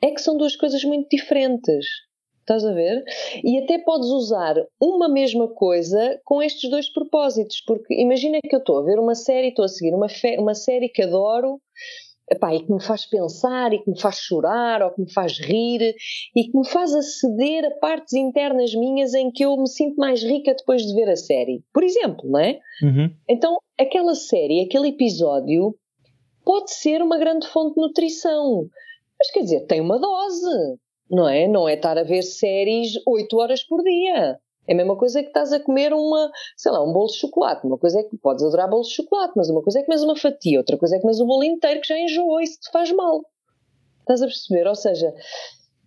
É que são duas coisas muito diferentes. Estás a ver? E até podes usar uma mesma coisa com estes dois propósitos, porque imagina que eu estou a ver uma série, estou a seguir uma, uma série que adoro epá, e que me faz pensar, e que me faz chorar, ou que me faz rir, e que me faz aceder a partes internas minhas em que eu me sinto mais rica depois de ver a série. Por exemplo, não é? Uhum. Então, aquela série, aquele episódio, pode ser uma grande fonte de nutrição. Mas quer dizer, tem uma dose não é? Não é estar a ver séries 8 horas por dia. É a mesma coisa que estás a comer uma, sei lá, um bolo de chocolate. Uma coisa é que podes adorar bolo de chocolate, mas uma coisa é que comes uma fatia, outra coisa é que comes o bolo inteiro que já enjoou e isso te faz mal. Estás a perceber? Ou seja,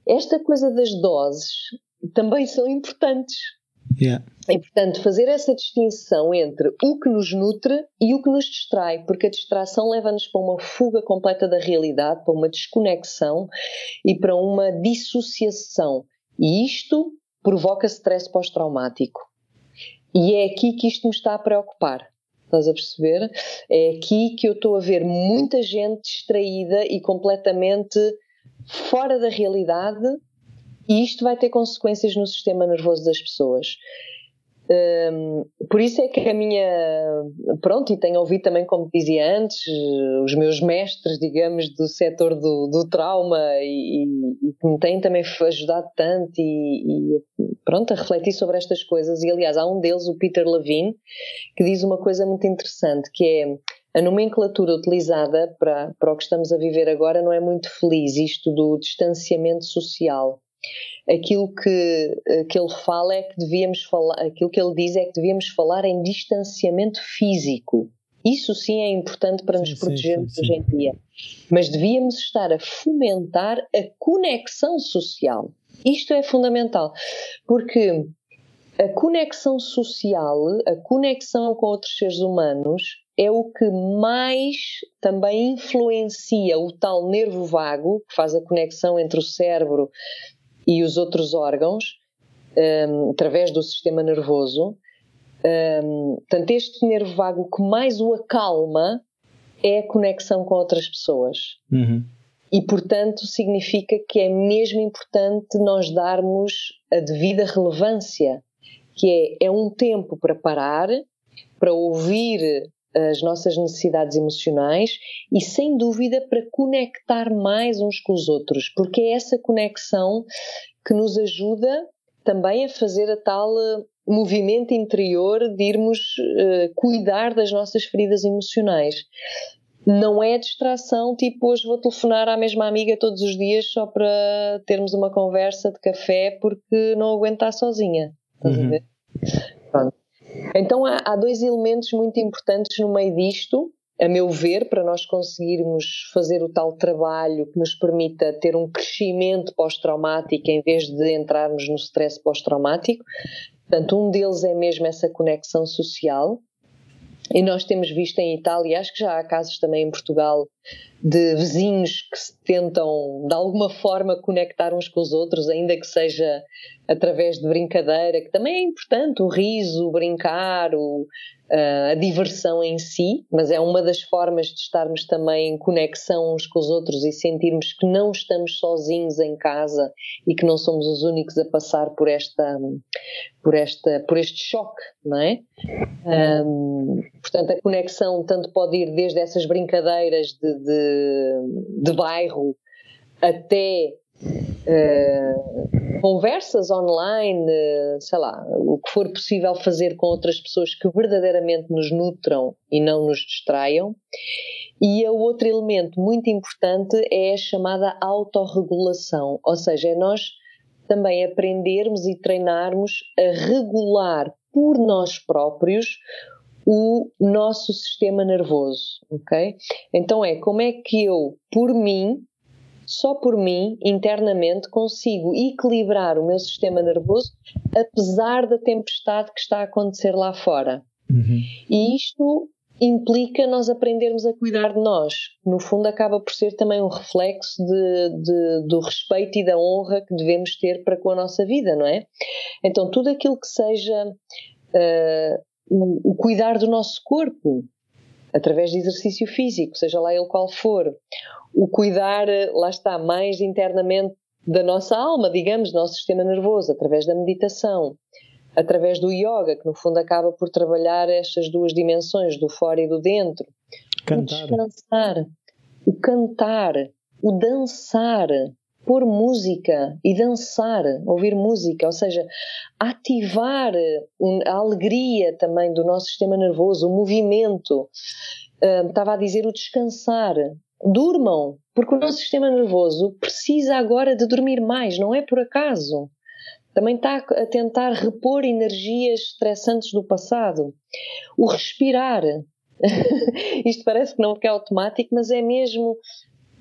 esta coisa das doses também [LAUGHS] são importantes. Yeah. E, portanto, fazer essa distinção entre o que nos nutre e o que nos distrai, porque a distração leva-nos para uma fuga completa da realidade, para uma desconexão e para uma dissociação. E isto provoca stress pós-traumático. E é aqui que isto me está a preocupar. Estás a perceber? É aqui que eu estou a ver muita gente distraída e completamente fora da realidade e isto vai ter consequências no sistema nervoso das pessoas. Um, por isso é que a minha. Pronto, e tenho ouvido também, como dizia antes, os meus mestres, digamos, do setor do, do trauma e, e, que me têm também ajudado tanto e, e, pronto, a refletir sobre estas coisas. E aliás, há um deles, o Peter Levine, que diz uma coisa muito interessante, que é a nomenclatura utilizada para, para o que estamos a viver agora não é muito feliz, isto do distanciamento social aquilo que, eh, que ele fala é que devíamos falar, aquilo que ele diz é que devíamos falar em distanciamento físico. Isso sim é importante para nos sim, protegermos sim, sim, hoje em dia. Mas devíamos estar a fomentar a conexão social. Isto é fundamental, porque a conexão social, a conexão com outros seres humanos, é o que mais também influencia o tal nervo vago, que faz a conexão entre o cérebro e os outros órgãos, um, através do sistema nervoso. Um, portanto, este nervo vago que mais o acalma é a conexão com outras pessoas. Uhum. E, portanto, significa que é mesmo importante nós darmos a devida relevância, que é, é um tempo para parar, para ouvir as nossas necessidades emocionais e, sem dúvida, para conectar mais uns com os outros, porque é essa conexão que nos ajuda também a fazer a tal uh, movimento interior de irmos uh, cuidar das nossas feridas emocionais. não é distração, tipo hoje vou telefonar à mesma amiga todos os dias só para termos uma conversa de café porque não aguento estar sozinha. Estás uhum. a ver? Pronto. Então há, há dois elementos muito importantes no meio disto, a meu ver, para nós conseguirmos fazer o tal trabalho que nos permita ter um crescimento pós-traumático em vez de entrarmos no stress pós-traumático. Portanto, um deles é mesmo essa conexão social. E nós temos visto em Itália, acho que já há casos também em Portugal, de vizinhos que se tentam de alguma forma conectar uns com os outros, ainda que seja através de brincadeira, que também é importante, o riso, o brincar, o, uh, a diversão em si, mas é uma das formas de estarmos também em conexão uns com os outros e sentirmos que não estamos sozinhos em casa e que não somos os únicos a passar por esta por esta por este choque, não é? Um, portanto, a conexão tanto pode ir desde essas brincadeiras de, de, de bairro até uh, conversas online, uh, sei lá, o que for possível fazer com outras pessoas que verdadeiramente nos nutram e não nos distraiam. E o outro elemento muito importante é a chamada autorregulação, ou seja, é nós também aprendermos e treinarmos a regular por nós próprios o nosso sistema nervoso, ok? Então é como é que eu, por mim, só por mim, internamente, consigo equilibrar o meu sistema nervoso, apesar da tempestade que está a acontecer lá fora. Uhum. E isto implica nós aprendermos a cuidar de nós. No fundo, acaba por ser também um reflexo de, de, do respeito e da honra que devemos ter para com a nossa vida, não é? Então, tudo aquilo que seja uh, o, o cuidar do nosso corpo, através de exercício físico, seja lá ele qual for, o cuidar, eh, lá está, mais internamente da nossa alma, digamos, do nosso sistema nervoso, através da meditação, através do yoga, que no fundo acaba por trabalhar estas duas dimensões, do fora e do dentro. Cantar. O descansar, o cantar, o dançar, pôr música e dançar, ouvir música, ou seja, ativar a alegria também do nosso sistema nervoso, o movimento. Uh, estava a dizer o descansar. Durmam, porque o nosso sistema nervoso precisa agora de dormir mais, não é por acaso. Também está a tentar repor energias estressantes do passado. O respirar. [LAUGHS] Isto parece que não é automático, mas é mesmo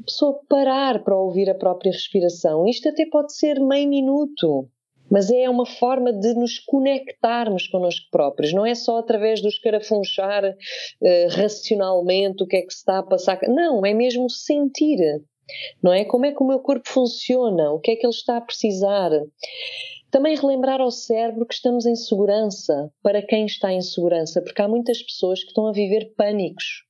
pessoa parar para ouvir a própria respiração. Isto até pode ser meio minuto, mas é uma forma de nos conectarmos connosco próprios. Não é só através do escarafunchar uh, racionalmente o que é que se está a passar. Não, é mesmo sentir. Não é? Como é que o meu corpo funciona? O que é que ele está a precisar? Também relembrar ao cérebro que estamos em segurança para quem está em segurança, porque há muitas pessoas que estão a viver pânicos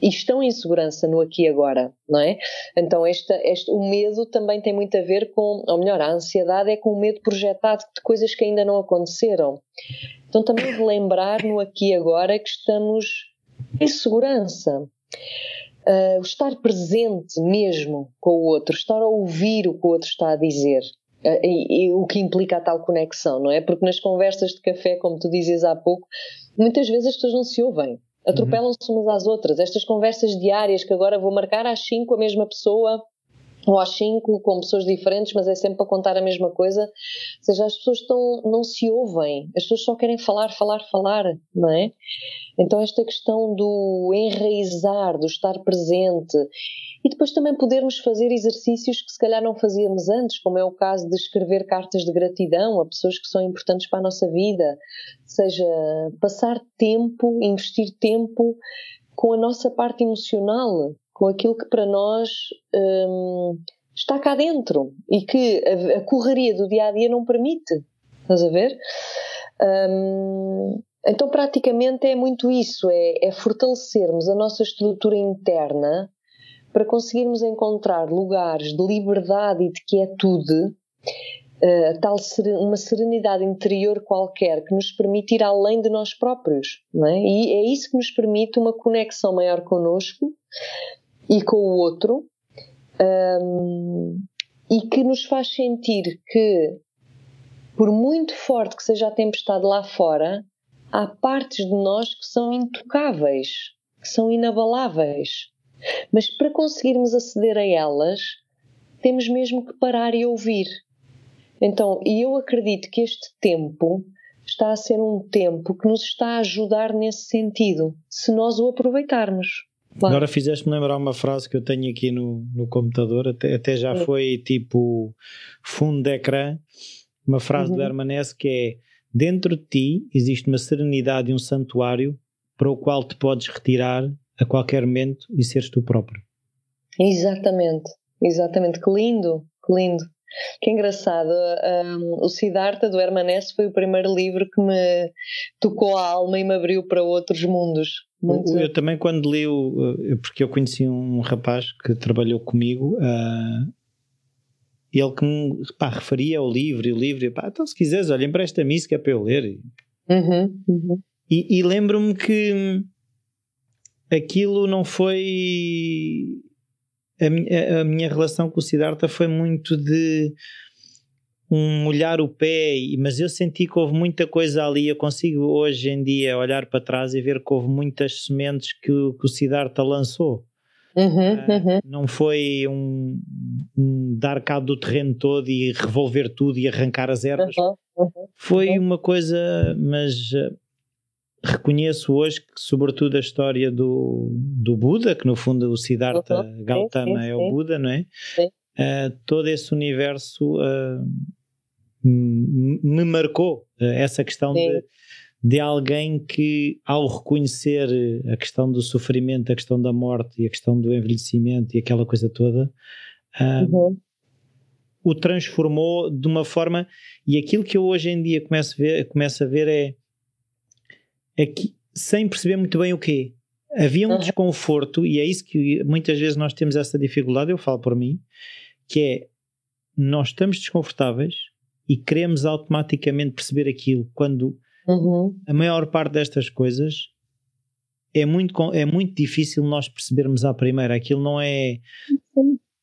e estão em segurança no aqui e agora, não é? Então este, o medo também tem muito a ver com, ou melhor, a ansiedade é com o medo projetado de coisas que ainda não aconteceram. Então também relembrar no aqui e agora que estamos em segurança. Uh, estar presente mesmo com o outro, estar a ouvir o que o outro está a dizer. Uh, e, e, o que implica a tal conexão, não é? Porque nas conversas de café, como tu dizias há pouco, muitas vezes as pessoas não se ouvem atropelam-se umas às outras. Estas conversas diárias que agora vou marcar às 5 a mesma pessoa ou às 5 com pessoas diferentes, mas é sempre para contar a mesma coisa. Ou seja, as pessoas estão, não se ouvem, as pessoas só querem falar, falar, falar, não é? Então, esta questão do enraizar, do estar presente e depois também podermos fazer exercícios que se calhar não fazíamos antes, como é o caso de escrever cartas de gratidão a pessoas que são importantes para a nossa vida, seja passar tempo, investir tempo com a nossa parte emocional, com aquilo que para nós hum, está cá dentro e que a, a, correria do dia a dia não permite. Estás a ver? Hum, então, praticamente é muito isso: é, é fortalecermos a nossa estrutura interna para conseguirmos encontrar lugares de liberdade e de quietude, uh, tal uma serenidade interior qualquer que nos permite ir além de nós próprios, é? E é isso que nos permite uma conexão maior connosco e com o outro, um, e que nos faz sentir que, por muito forte que seja a tempestade lá fora, há partes de nós que são intocáveis, que são inabaláveis Mas para conseguirmos aceder a elas, temos mesmo que parar e ouvir. Então, e eu acredito que este tempo está a ser um tempo que nos está a ajudar nesse sentido, se nós o aproveitarmos. Claro. Agora fizeste-me lembrar uma frase que eu tenho aqui no, no computador, até, até já foi tipo fundo de ecrã, uma frase uhum. do Hermanesse que é dentro de ti existe uma serenidade e um santuário para o qual te podes retirar a qualquer momento e seres tu próprio. Exatamente, exatamente, que lindo, que lindo. Que engraçado, um, o Siddhartha do Hermanesse foi o primeiro livro que me tocou a alma e me abriu para outros mundos. Muito... Eu também quando li o, porque eu conheci um rapaz que trabalhou comigo, uh, ele que me pá, referia ao livro e o livro, e, pá, então se quiseres, olha, empresta-me isso que é para eu ler. Uhum, uhum. E, e lembro-me que aquilo não foi a minha, a minha relação com o Siddhartha foi muito de um molhar o pé, mas eu senti que houve muita coisa ali. Eu consigo hoje em dia olhar para trás e ver que houve muitas sementes que, que o Siddhartha lançou. Uhum, uh, uhum. Não foi um, um, dar cabo do terreno todo e revolver tudo e arrancar as ervas. Uhum, uhum foi uhum. uma coisa, mas uh, reconheço hoje que, sobretudo, a história do, do Buda, que no fundo o Siddhartha uhum. Gautama sim, sim, é o Buda, não é? Uh, todo esse universo uh, me marcou uh, essa questão de, de alguém que, ao reconhecer a questão do sofrimento, a questão da morte e a questão do envelhecimento e aquela coisa toda, uhum. o transformou de uma forma. E aquilo que eu hoje em dia começo a ver, começo a ver é é que, sem perceber muito bem o quê. Havia um uhum. desconforto, e é isso que muitas vezes nós temos essa dificuldade, eu falo por mim, que é nós estamos desconfortáveis e queremos automaticamente perceber aquilo, quando uhum. a maior parte destas coisas é muito, é muito difícil nós percebermos à primeira. Aquilo não é,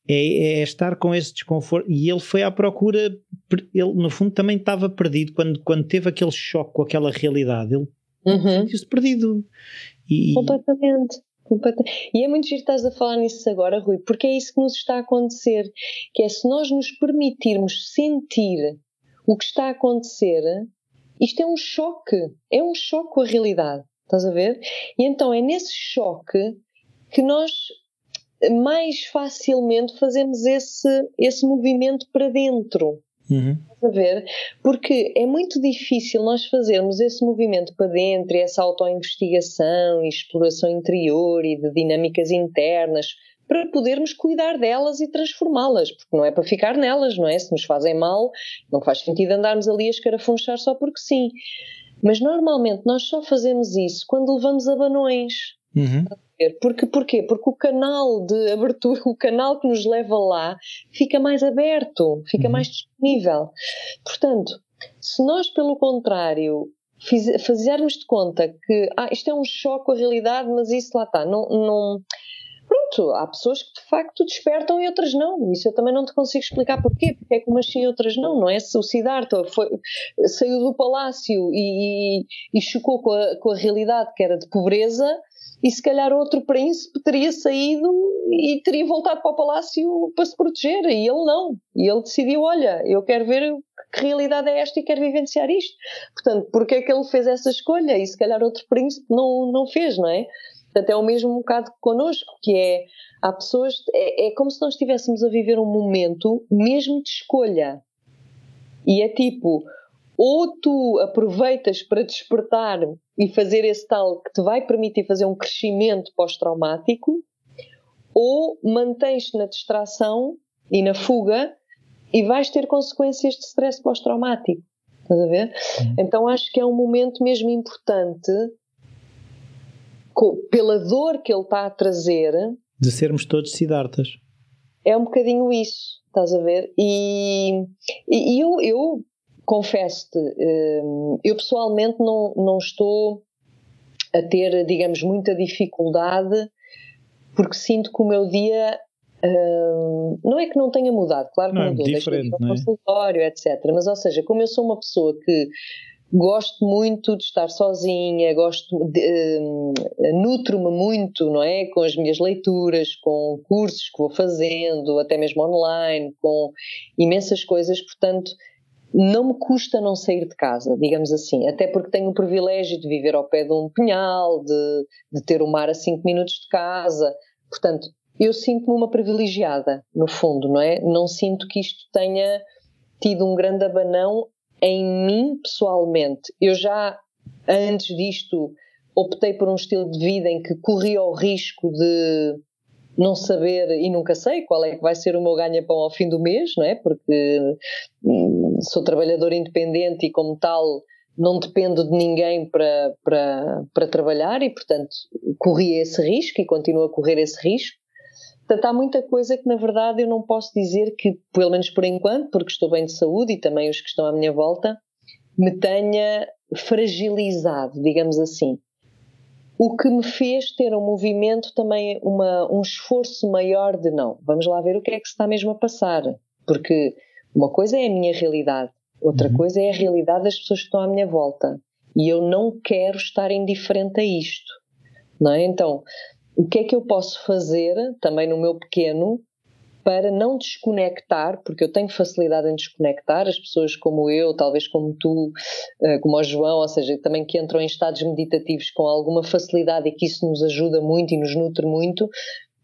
é, é, estar com esse desconforto. E ele foi à procura, ele no fundo também estava perdido quando, quando teve aquele choque com aquela realidade. Ele Uhum. Sentiu-se perdido. E... Completamente. E é muito giro estás a falar nisso agora, Rui, porque é isso que nos está a acontecer, que é se nós nos permitirmos sentir o que está a acontecer, isto é um choque, é um choque com a realidade, estás a ver? E então é nesse choque que nós mais facilmente fazemos esse, esse movimento para dentro. Uhum. A ver? Porque é muito difícil nós fazermos esse movimento para dentro, essa autoinvestigação e exploração interior e de dinâmicas internas para podermos cuidar delas e transformá-las, porque não é para ficar nelas, não é? Se nos fazem mal, não faz sentido andarmos ali a escarafunchar só porque sim. Mas normalmente nós só fazemos isso quando levamos abanões. Uhum. Porque, porquê? Porque o canal de abertura, [LAUGHS] o canal que nos leva lá, fica mais aberto, fica uhum. mais disponível. Portanto, se nós, pelo contrário, fazermos de conta que ah, isto é um choque a realidade, mas isso lá está, não, não. Há pessoas que de facto despertam e outras não. Isso eu também não te consigo explicar porquê, porque é que umas sim e outras não, não é? Se o Siddhartha foi, saiu do palácio e, e, e chocou com a, com a realidade que era de pobreza, e se calhar outro príncipe teria saído e teria voltado para o palácio para se proteger, e ele não. E ele decidiu: olha, eu quero ver que realidade é esta e quero vivenciar isto. Portanto, porque é que ele fez essa escolha? E se calhar outro príncipe não, não fez, não é? Portanto, é o mesmo um bocado connosco, que é, há pessoas, é, é como se nós estivéssemos a viver um momento mesmo de escolha. E é tipo, ou tu aproveitas para despertar e fazer esse tal que te vai permitir fazer um crescimento pós-traumático, ou mantens-te na distração e na fuga e vais ter consequências de stress pós-traumático. Estás a ver? Então acho que é um momento mesmo importante, pela dor que ele está a trazer. De sermos todos sidartas. É um bocadinho isso, estás a ver? E, e eu, eu confesso-te, hum, eu pessoalmente não, não estou a ter, digamos, muita dificuldade porque sinto que o meu dia hum, não é que não tenha mudado, claro que não, mudou, deixei de consultório, etc. Mas, ou seja, como eu sou uma pessoa que gosto muito de estar sozinha, gosto de, uh, nutro-me muito, não é, com as minhas leituras, com cursos que vou fazendo, até mesmo online, com imensas coisas, portanto, não me custa não sair de casa, digamos assim, até porque tenho o privilégio de viver ao pé de um pinhal, de, de ter o mar a 5 minutos de casa, portanto, eu sinto-me uma privilegiada, no fundo, não é? Não sinto que isto tenha tido um grande abanão em mim pessoalmente. Eu já, antes disto, optei por um estilo de vida em que corria o risco de não saber e nunca sei qual é que vai ser o meu ganha-pão ao fim do mês, não é? Porque hum, sou trabalhador independente e, como tal, não dependo de ninguém para, para, para trabalhar e, portanto, corri esse risco e continuo a correr esse risco. Portanto, há muita coisa que, na verdade, eu não posso dizer que, pelo menos por enquanto, porque estou bem de saúde e também os que estão à minha volta, me tenha fragilizado, digamos assim. O que me fez ter um movimento também, uma, um esforço maior de não, vamos lá ver o que é que se está mesmo a passar. Porque uma coisa é a minha realidade, outra uhum. coisa é a realidade das pessoas que estão à minha volta. E eu não quero estar indiferente a isto. Não é? Então, o que é que eu posso fazer, também no meu pequeno, para não desconectar, porque eu tenho facilidade em desconectar, as pessoas como eu, talvez como tu, eh, como o João, ou seja, também que entram em estados meditativos com alguma facilidade e que isso nos ajuda muito e nos nutre muito,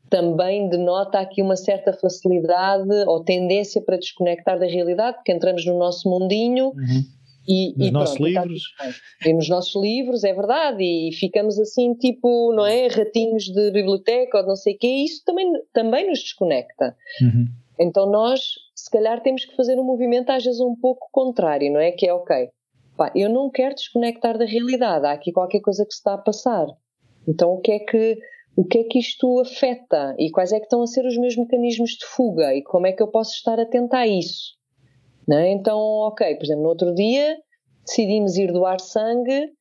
também denota aqui uma certa facilidade ou tendência para desconectar da realidade, porque entramos no nosso mundinho. Uhum e, nos e nossos pronto, livros. E nos nossos livros, é verdade, e ficamos assim, tipo, não é? Ratinhos de biblioteca ou de não sei o quê, e isso também, também nos desconecta. Uhum. Então nós, se calhar, temos que fazer um movimento às vezes um pouco contrário, não é? Que é, ok, pá, eu não quero desconectar da realidade, há aqui qualquer coisa que se está a passar. Então o que é que o que é que isto afeta e quais é que estão a ser os meus mecanismos de fuga e como é que eu posso estar atenta a isso? É? Então, ok, por exemplo, no outro dia decidimos ir doar sangue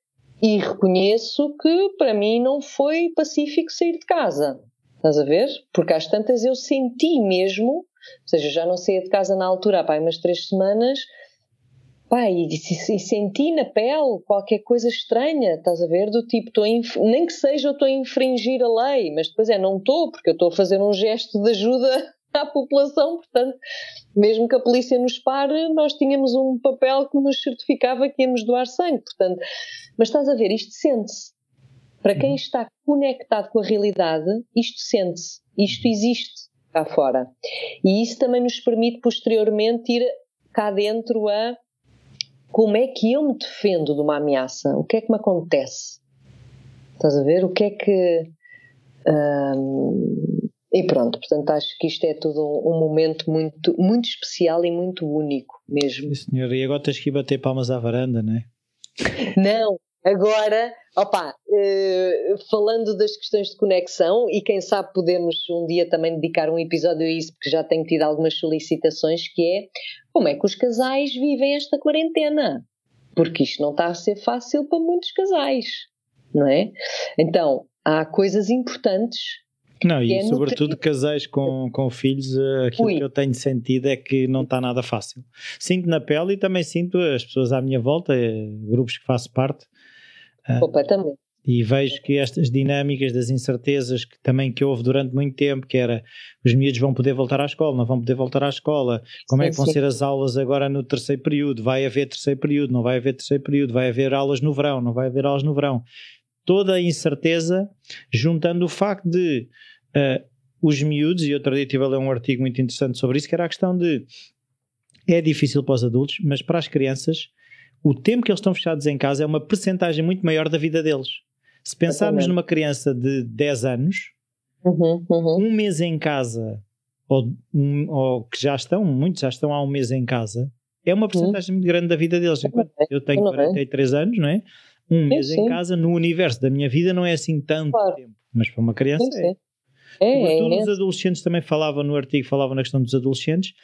e reconheço que para mim não foi pacífico sair de casa. Estás a ver? Porque às tantas eu senti mesmo, ou seja, já não saía de casa na altura há umas três semanas, pá, e, e, e, senti na pele qualquer coisa estranha, estás a ver? Do tipo, tô nem que seja eu estou a infringir a lei, mas depois é, não estou, porque eu estou a fazer um gesto de ajuda à população, portanto, mesmo que a polícia nos pare, nós tínhamos um papel que nos certificava que íamos doar sangue, portanto, mas estás a ver, isto sente-se. Para quem uhum. está conectado com a realidade, isto sente-se, isto existe cá fora. E isso também nos permite posteriormente ir cá dentro a como é que eu me defendo de uma ameaça, o que é que me acontece. Estás a ver? O que é que. Hum, e pronto, portanto acho que isto é tudo um, um, momento muito, muito especial e muito único mesmo. Sim, senhor, e agora tens que ir bater palmas à varanda, não é? [LAUGHS] Não, agora, opa, uh, falando das questões de conexão, e quem sabe podemos um dia também dedicar um episódio a isso, porque já tenho tido algumas solicitações, que é como é que os casais vivem esta quarentena? Porque isto não está a ser fácil para muitos casais, não é? Então, há coisas importantes não, e é sobretudo casais com, com filhos, eh, aquilo Ui. que eu tenho sentido é que não está nada fácil. Sinto na pele e também sinto as pessoas à minha volta, eh, grupos que faço parte. Eh, Completamente. E vejo que estas dinâmicas das incertezas que também que houve durante muito tempo, que era os miúdos vão poder voltar à escola, não vão poder voltar à escola, como é que vão ser as aulas agora no terceiro período, vai haver terceiro período, não vai haver terceiro período, vai haver aulas no verão, não vai haver aulas no verão toda a incerteza, juntando o facto de uh, os miúdos, e outro dia estive a ler um artigo muito interessante sobre isso, que era a questão de é difícil para os adultos, mas para as crianças, o tempo que eles estão fechados em casa é uma percentagem muito maior da vida deles. Se pensarmos numa criança de 10 anos, uhum, uhum. um mês em casa, ou, um, ou, que já estão, muitos já estão há um mês em casa, é uma percentagem uhum. muito grande da vida deles. Enquanto eu tenho 43 anos, não é? Um mês sim, sim. em casa no universo da minha vida não é assim tanto claro. tempo, mas para uma criança sim, é. É, Sobretudo é os adolescentes também falavam no artigo, falavam na questão dos adolescentes,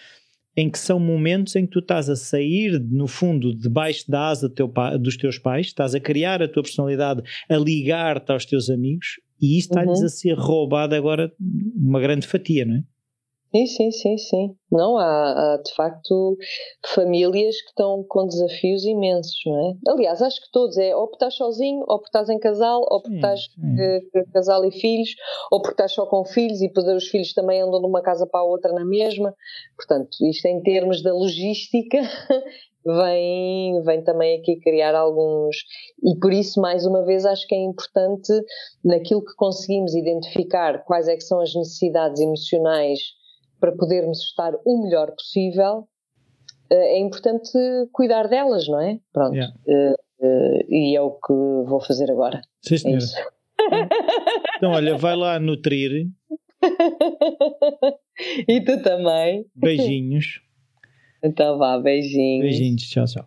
em que são momentos em que tu estás a sair, no fundo, debaixo da asa teu dos teus pais, estás a criar a tua personalidade, a ligar-te aos teus amigos, e isso está-lhes uhum. a ser roubado agora uma grande fatia, não é? Sim, sim, sim, sim. Não, há, há, de facto famílias que estão com desafios imensos, não é? Aliás, acho que todos é ou porque estás sozinho, ou porque estás em casal, ou porque estás uh, casal e filhos, ou porque estás só com filhos e depois os filhos também andam de uma casa para a outra na mesma. Portanto, isto em termos da logística [LAUGHS] vem, vem também aqui criar alguns. E por isso, mais uma vez, acho que é importante, naquilo que conseguimos identificar quais é que são as necessidades emocionais para podermos estar o melhor possível, eh, é importante cuidar delas, não é? Pronto. Yeah. Uh, uh, e é o que vou fazer agora. Sim, senhora. É então, olha, vai lá nutrir. [LAUGHS] e tu também. Beijinhos. Então vá, beijinhos. Beijinhos, tchau, tchau.